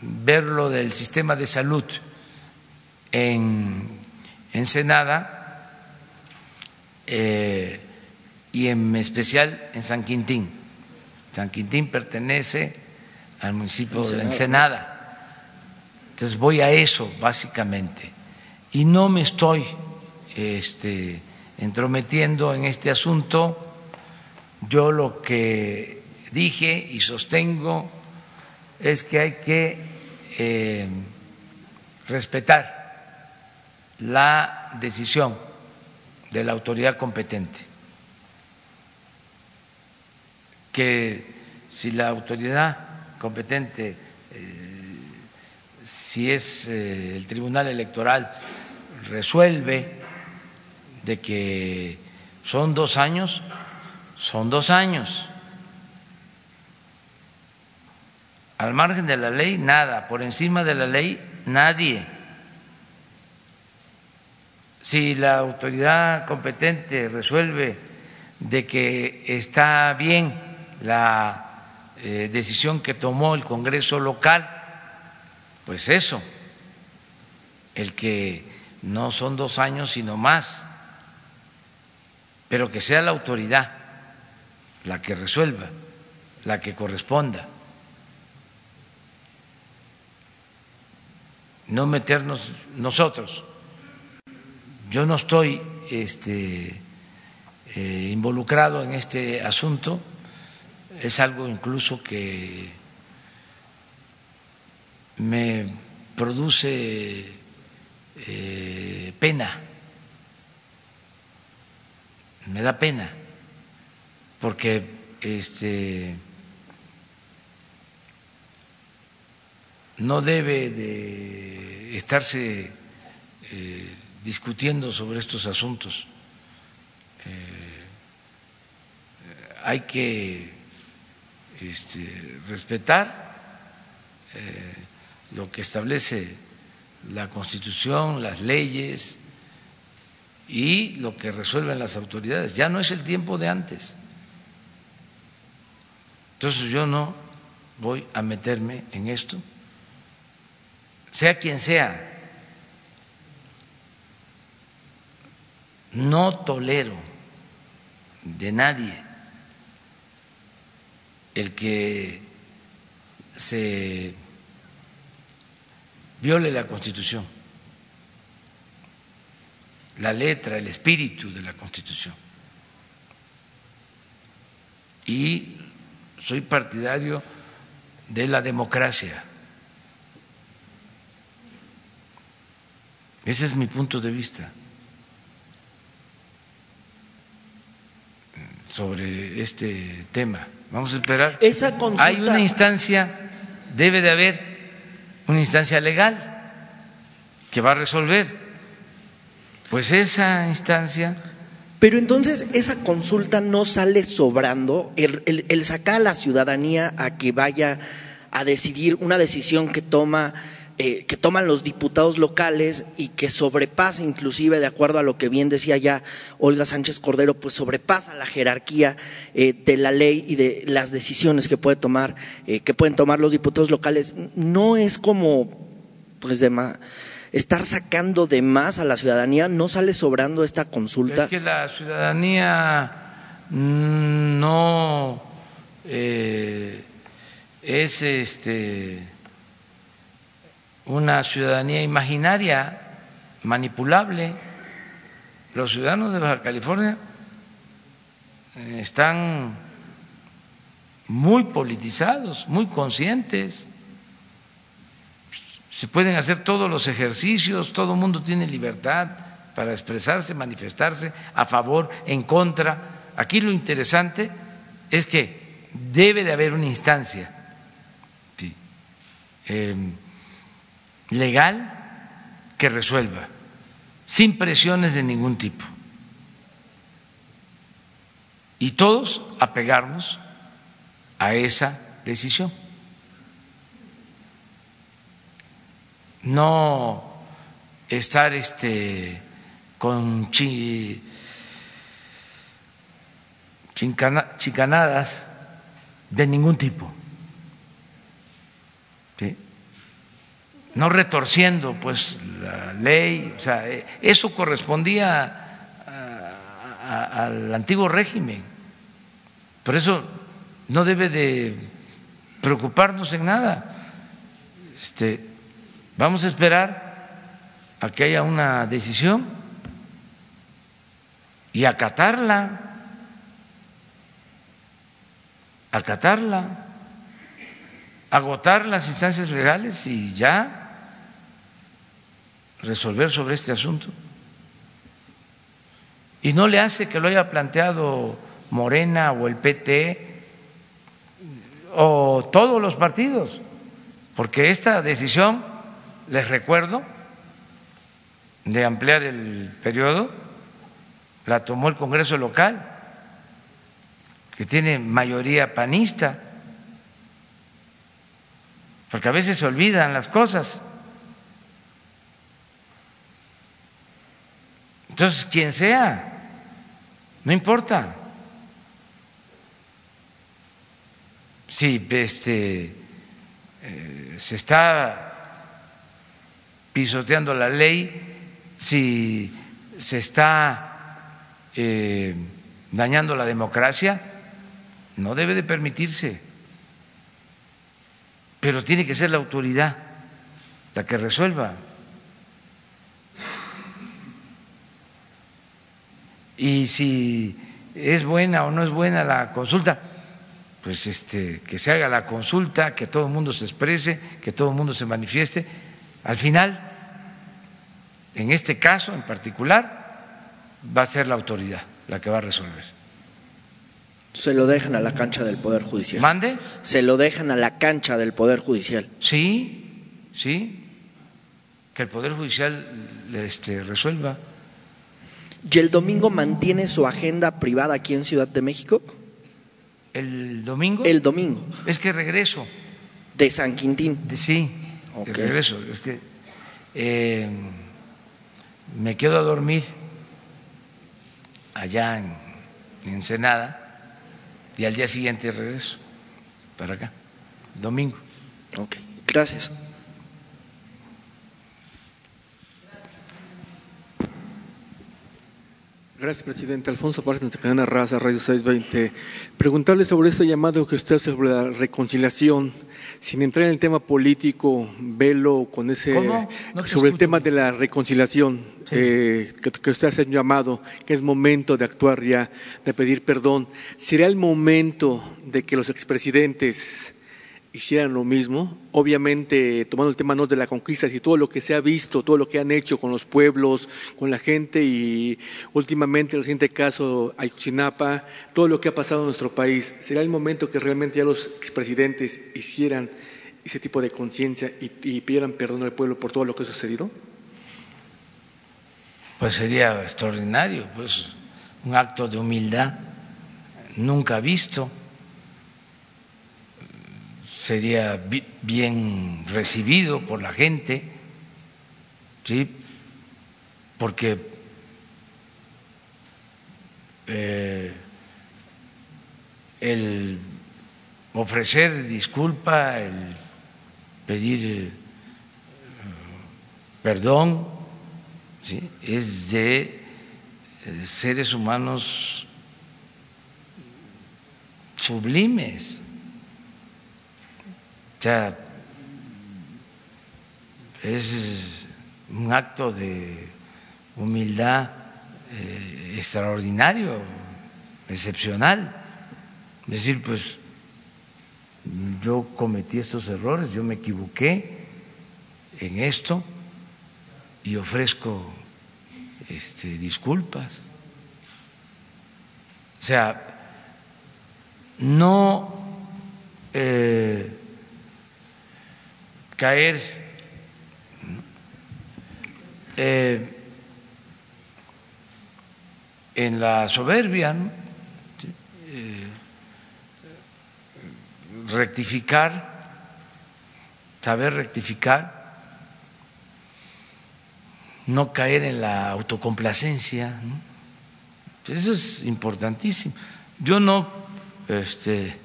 ver lo del sistema de salud en Ensenada eh, y en especial en San Quintín. San Quintín pertenece al municipio de Ensenada. Entonces voy a eso básicamente y no me estoy este, entrometiendo en este asunto. Yo lo que dije y sostengo es que hay que eh, respetar la decisión de la autoridad competente, que si la autoridad competente, eh, si es eh, el Tribunal Electoral, resuelve de que son dos años, son dos años. Al margen de la ley, nada. Por encima de la ley, nadie. Si la autoridad competente resuelve de que está bien la eh, decisión que tomó el Congreso local, pues eso, el que no son dos años sino más, pero que sea la autoridad la que resuelva, la que corresponda. No meternos nosotros. Yo no estoy este, eh, involucrado en este asunto es algo incluso que me produce eh, pena, me da pena, porque este no debe de estarse eh, discutiendo sobre estos asuntos. Eh, hay que este, respetar eh, lo que establece la Constitución, las leyes y lo que resuelven las autoridades. Ya no es el tiempo de antes. Entonces yo no voy a meterme en esto, sea quien sea. No tolero de nadie el que se viole la Constitución, la letra, el espíritu de la Constitución. Y soy partidario de la democracia. Ese es mi punto de vista sobre este tema. Vamos a esperar. Esa consulta... Hay una instancia, debe de haber una instancia legal que va a resolver. Pues esa instancia pero entonces esa consulta no sale sobrando, el, sacar a la ciudadanía a que vaya a decidir una decisión que toma eh, que toman los diputados locales y que sobrepasa, inclusive de acuerdo a lo que bien decía ya Olga Sánchez Cordero, pues sobrepasa la jerarquía eh, de la ley y de las decisiones que puede tomar, eh, que pueden tomar los diputados locales. No es como, pues de más estar sacando de más a la ciudadanía, ¿no sale sobrando esta consulta? Es que la ciudadanía no eh, es este, una ciudadanía imaginaria, manipulable. Los ciudadanos de Baja California eh, están muy politizados, muy conscientes se pueden hacer todos los ejercicios, todo el mundo tiene libertad para expresarse, manifestarse a favor, en contra. Aquí lo interesante es que debe de haber una instancia em, legal que resuelva, sin presiones de ningún tipo. Y todos apegarnos a esa decisión. no estar este, con chicanadas de ningún tipo, no retorciendo pues la ley, o sea, eh, eso correspondía al antiguo régimen, por eso no debe de preocuparnos en nada. Este, Vamos a esperar a que haya una decisión y acatarla, acatarla, agotar las instancias legales y ya resolver sobre este asunto. Y no le hace que lo haya planteado Morena o el PT o todos los partidos, porque esta decisión les recuerdo, de ampliar el periodo, la tomó el Congreso local, que tiene mayoría panista, porque a veces se olvidan las cosas. Entonces, quien sea, no importa. Si este, eh, se está pisoteando la ley, si se está eh, dañando la democracia, no debe de permitirse. Pero tiene que ser la autoridad la que resuelva. Y si es buena o no es buena la consulta, pues este, que se haga la consulta, que todo el mundo se exprese, que todo el mundo se manifieste. Al final, en este caso en particular, va a ser la autoridad la que va a resolver. Se lo dejan a la cancha del Poder Judicial. ¿Mande? Se lo dejan a la cancha del Poder Judicial. Sí, sí, que el Poder Judicial este, resuelva. ¿Y el domingo mantiene su agenda privada aquí en Ciudad de México? ¿El domingo? El domingo. Es que regreso. ¿De San Quintín? sí. de regreso. Es que eh, me quedo a dormir allá en, en Ensenada y al día siguiente regreso para acá, domingo. Ok, gracias. Gracias, presidente. Alfonso Párez, Cadena Raza, Radio 620. Preguntarle sobre este llamado que usted hace sobre la reconciliación, sin entrar en el tema político, velo con ese. ¿Cómo? No sobre el tema de la reconciliación, eh, que, que usted hace un llamado, que es momento de actuar ya, de pedir perdón. ¿Sería el momento de que los expresidentes hicieran lo mismo, obviamente tomando el tema no de la conquista, sino todo lo que se ha visto, todo lo que han hecho con los pueblos, con la gente y últimamente el reciente caso Ayotzinapa, todo lo que ha pasado en nuestro país, ¿será el momento que realmente ya los expresidentes hicieran ese tipo de conciencia y, y pidieran perdón al pueblo por todo lo que ha sucedido? Pues sería extraordinario, pues un acto de humildad nunca visto. Sería bi- bien recibido por la gente, ¿sí? Porque eh, el ofrecer disculpa, el pedir eh, perdón, ¿sí? es de eh, seres humanos sublimes. Sea, es un acto de humildad eh, extraordinario, excepcional. Decir, pues, yo cometí estos errores, yo me equivoqué en esto y ofrezco este, disculpas. O sea, no eh, caer eh, en la soberbia, eh, rectificar, saber rectificar, no caer en la autocomplacencia. Eso es importantísimo. Yo no este,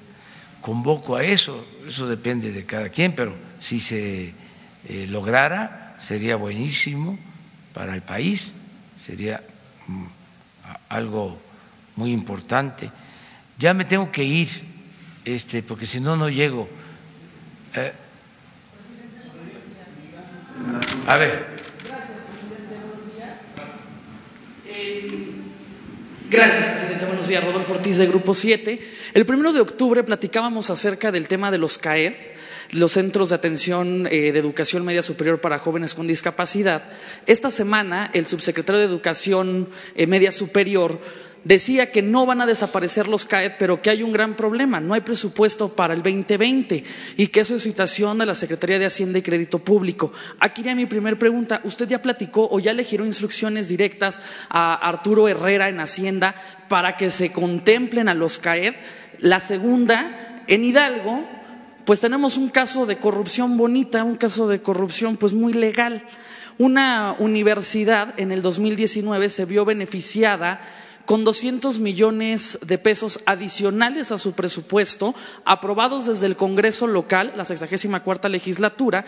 convoco a eso, eso depende de cada quien, pero si se eh, lograra sería buenísimo para el país, sería mm, algo muy importante. Ya me tengo que ir, este, porque si no, no llego. Eh, a ver. Gracias, presidente. Buenos días, Rodolfo Ortiz de Grupo 7. El primero de octubre platicábamos acerca del tema de los CAED, los Centros de Atención eh, de Educación Media Superior para Jóvenes con Discapacidad. Esta semana, el subsecretario de Educación eh, Media Superior decía que no van a desaparecer los CAED, pero que hay un gran problema, no hay presupuesto para el 2020 y que eso es situación de la Secretaría de Hacienda y Crédito Público. Aquí iría mi primer pregunta, ¿usted ya platicó o ya le giró instrucciones directas a Arturo Herrera en Hacienda para que se contemplen a los CAED? La segunda, en Hidalgo, pues tenemos un caso de corrupción bonita, un caso de corrupción pues muy legal. Una universidad en el 2019 se vio beneficiada con 200 millones de pesos adicionales a su presupuesto, aprobados desde el Congreso local, la 64 legislatura,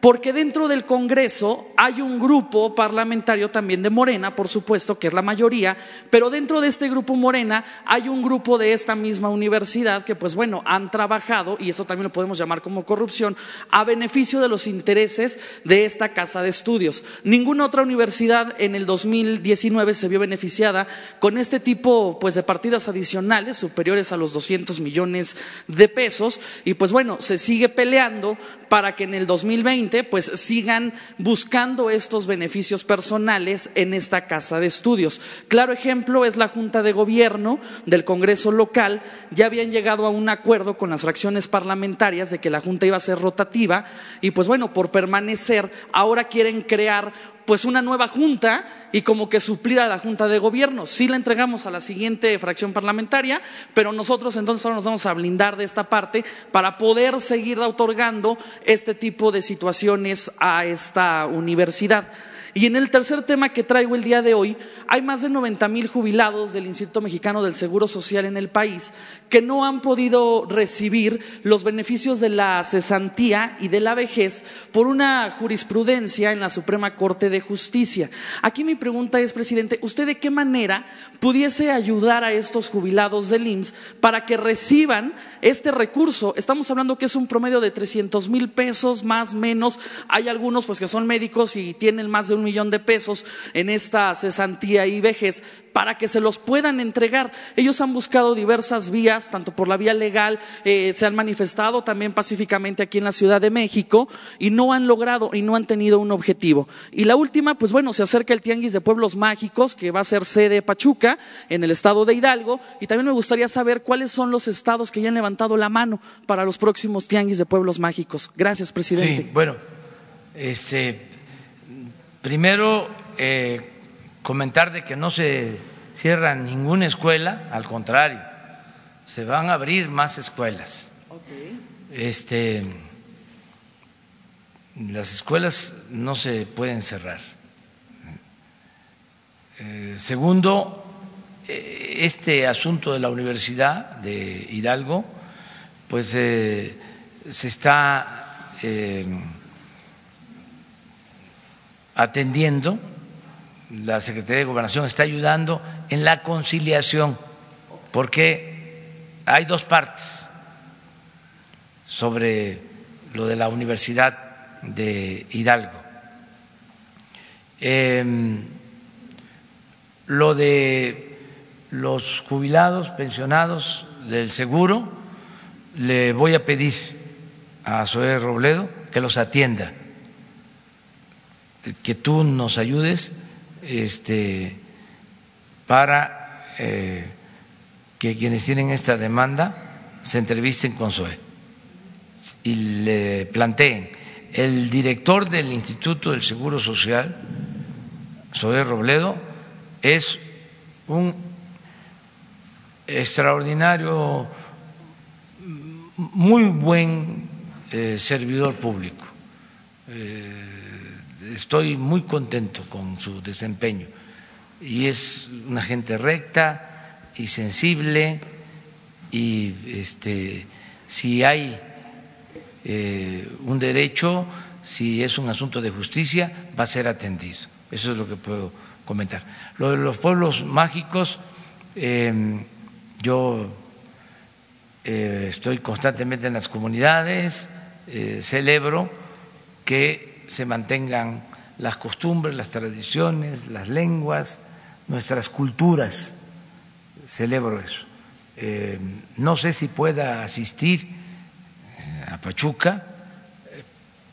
porque dentro del Congreso hay un grupo parlamentario también de Morena, por supuesto, que es la mayoría, pero dentro de este grupo Morena hay un grupo de esta misma universidad que, pues bueno, han trabajado, y eso también lo podemos llamar como corrupción, a beneficio de los intereses de esta casa de estudios. Ninguna otra universidad en el 2019 se vio beneficiada con este tipo pues, de partidas adicionales superiores a los 200 millones de pesos, y pues bueno, se sigue peleando para que en el 2020 pues sigan buscando estos beneficios personales en esta casa de estudios. Claro ejemplo es la Junta de Gobierno del Congreso local, ya habían llegado a un acuerdo con las fracciones parlamentarias de que la Junta iba a ser rotativa y pues bueno, por permanecer ahora quieren crear pues una nueva junta y como que suplir a la junta de gobierno. Sí la entregamos a la siguiente fracción parlamentaria, pero nosotros entonces ahora nos vamos a blindar de esta parte para poder seguir otorgando este tipo de situaciones a esta universidad. Y en el tercer tema que traigo el día de hoy, hay más de 90 mil jubilados del Instituto Mexicano del Seguro Social en el país que no han podido recibir los beneficios de la cesantía y de la vejez por una jurisprudencia en la Suprema Corte de Justicia. Aquí mi pregunta es, presidente, ¿usted de qué manera pudiese ayudar a estos jubilados del IMSS para que reciban este recurso? Estamos hablando que es un promedio de 300 mil pesos, más o menos. Hay algunos pues que son médicos y tienen más de un millón de pesos en esta cesantía y vejez para que se los puedan entregar. Ellos han buscado diversas vías, tanto por la vía legal, eh, se han manifestado también pacíficamente aquí en la Ciudad de México y no han logrado y no han tenido un objetivo. Y la última, pues bueno, se acerca el Tianguis de Pueblos Mágicos, que va a ser sede Pachuca, en el estado de Hidalgo, y también me gustaría saber cuáles son los estados que ya han levantado la mano para los próximos Tianguis de Pueblos Mágicos. Gracias, presidente. Sí, bueno, este, primero eh, comentar de que no se cierra ninguna escuela, al contrario, se van a abrir más escuelas. Este, las escuelas no se pueden cerrar. Eh, segundo, eh, este asunto de la Universidad de Hidalgo, pues se está atendiendo, la Secretaría de Gobernación está ayudando en la conciliación, porque hay dos partes sobre lo de la Universidad de Hidalgo. Em, lo de los jubilados, pensionados del seguro, le voy a pedir a Zoé Robledo que los atienda que tú nos ayudes este, para eh, que quienes tienen esta demanda se entrevisten con SOE y le planteen. El director del Instituto del Seguro Social, SOE Robledo, es un extraordinario, muy buen eh, servidor público. Eh, estoy muy contento con su desempeño y es una gente recta y sensible y este, si hay eh, un derecho, si es un asunto de justicia, va a ser atendido. Eso es lo que puedo comentar. Lo de los pueblos mágicos, em, yo eh, estoy constantemente en las comunidades, eh, celebro que se mantengan las costumbres, las tradiciones, las lenguas, nuestras culturas. Celebro eso. Eh, no sé si pueda asistir eh, a Pachuca,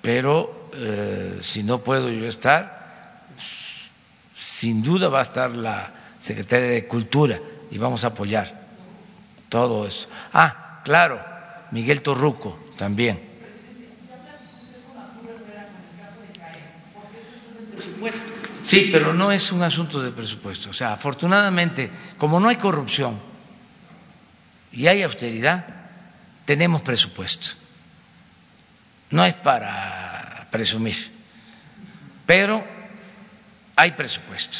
pero eh, si no puedo yo estar, sin duda va a estar la Secretaría de Cultura y vamos a apoyar todo eso. Ah, claro, Miguel Torruco también Sí, pero no es un asunto de presupuesto. O sea, afortunadamente, como no hay corrupción y hay austeridad, tenemos presupuesto. No es para presumir, pero hay presupuesto.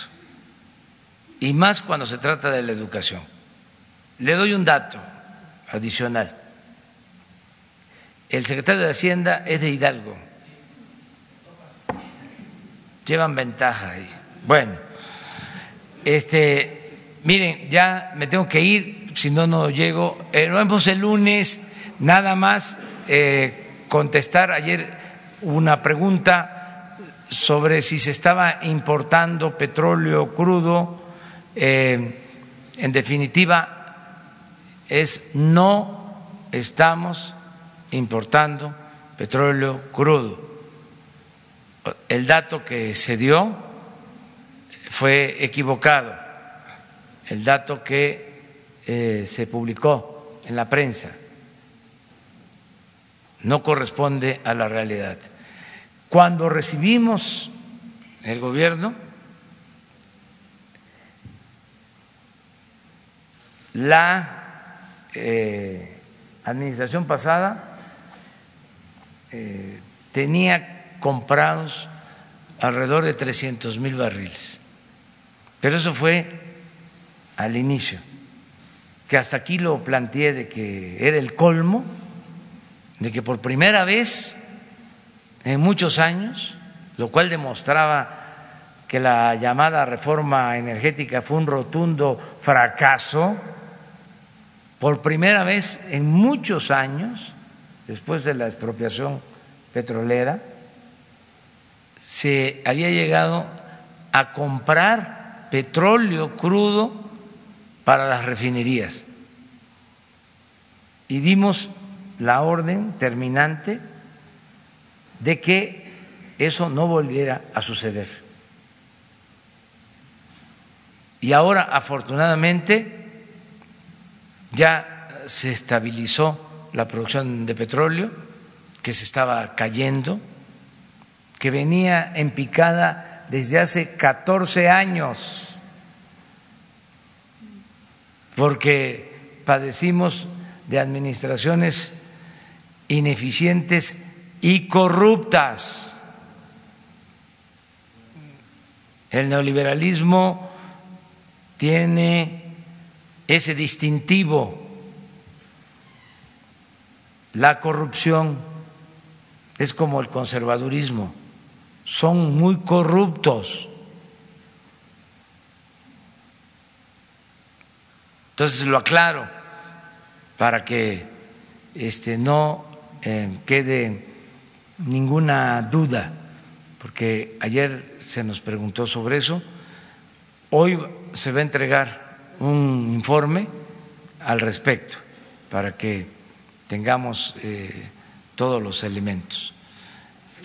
Y más cuando se trata de la educación. Le doy un dato adicional. El secretario de Hacienda es de Hidalgo llevan ventaja ahí. Bueno, este, miren, ya me tengo que ir, si no, no llego. Eh, nos vemos el lunes, nada más eh, contestar ayer una pregunta sobre si se estaba importando petróleo crudo. Eh, en definitiva, es no estamos importando petróleo crudo el dato que se dio fue equivocado, el dato que eh, se publicó en la prensa no corresponde a la realidad. Cuando recibimos el gobierno la eh, administración pasada eh, tenía comprados alrededor de 300 mil barriles, pero eso fue al inicio, que hasta aquí lo planteé de que era el colmo, de que por primera vez en muchos años, lo cual demostraba que la llamada reforma energética fue un rotundo fracaso, por primera vez en muchos años, después de la expropiación petrolera, se había llegado a comprar petróleo crudo para las refinerías. Y dimos la orden terminante de que eso no volviera a suceder. Y ahora, afortunadamente, ya se estabilizó la producción de petróleo, que se estaba cayendo, que venía en picada desde hace 14 años, porque padecimos de administraciones ineficientes y corruptas. El neoliberalismo tiene ese distintivo. La corrupción es como el conservadurismo, son muy corruptos. Entonces lo aclaro para que este, no eh, quede ninguna duda, porque ayer se nos preguntó sobre eso. Hoy se va a entregar un informe al respecto para que tengamos eh, todos los elementos.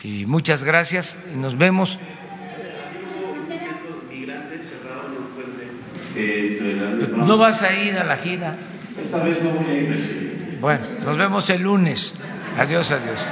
Y muchas gracias y nos vemos. No vas a ir a la gira. Esta vez no voy a ir, Bueno, nos vemos el lunes. Adiós, adiós.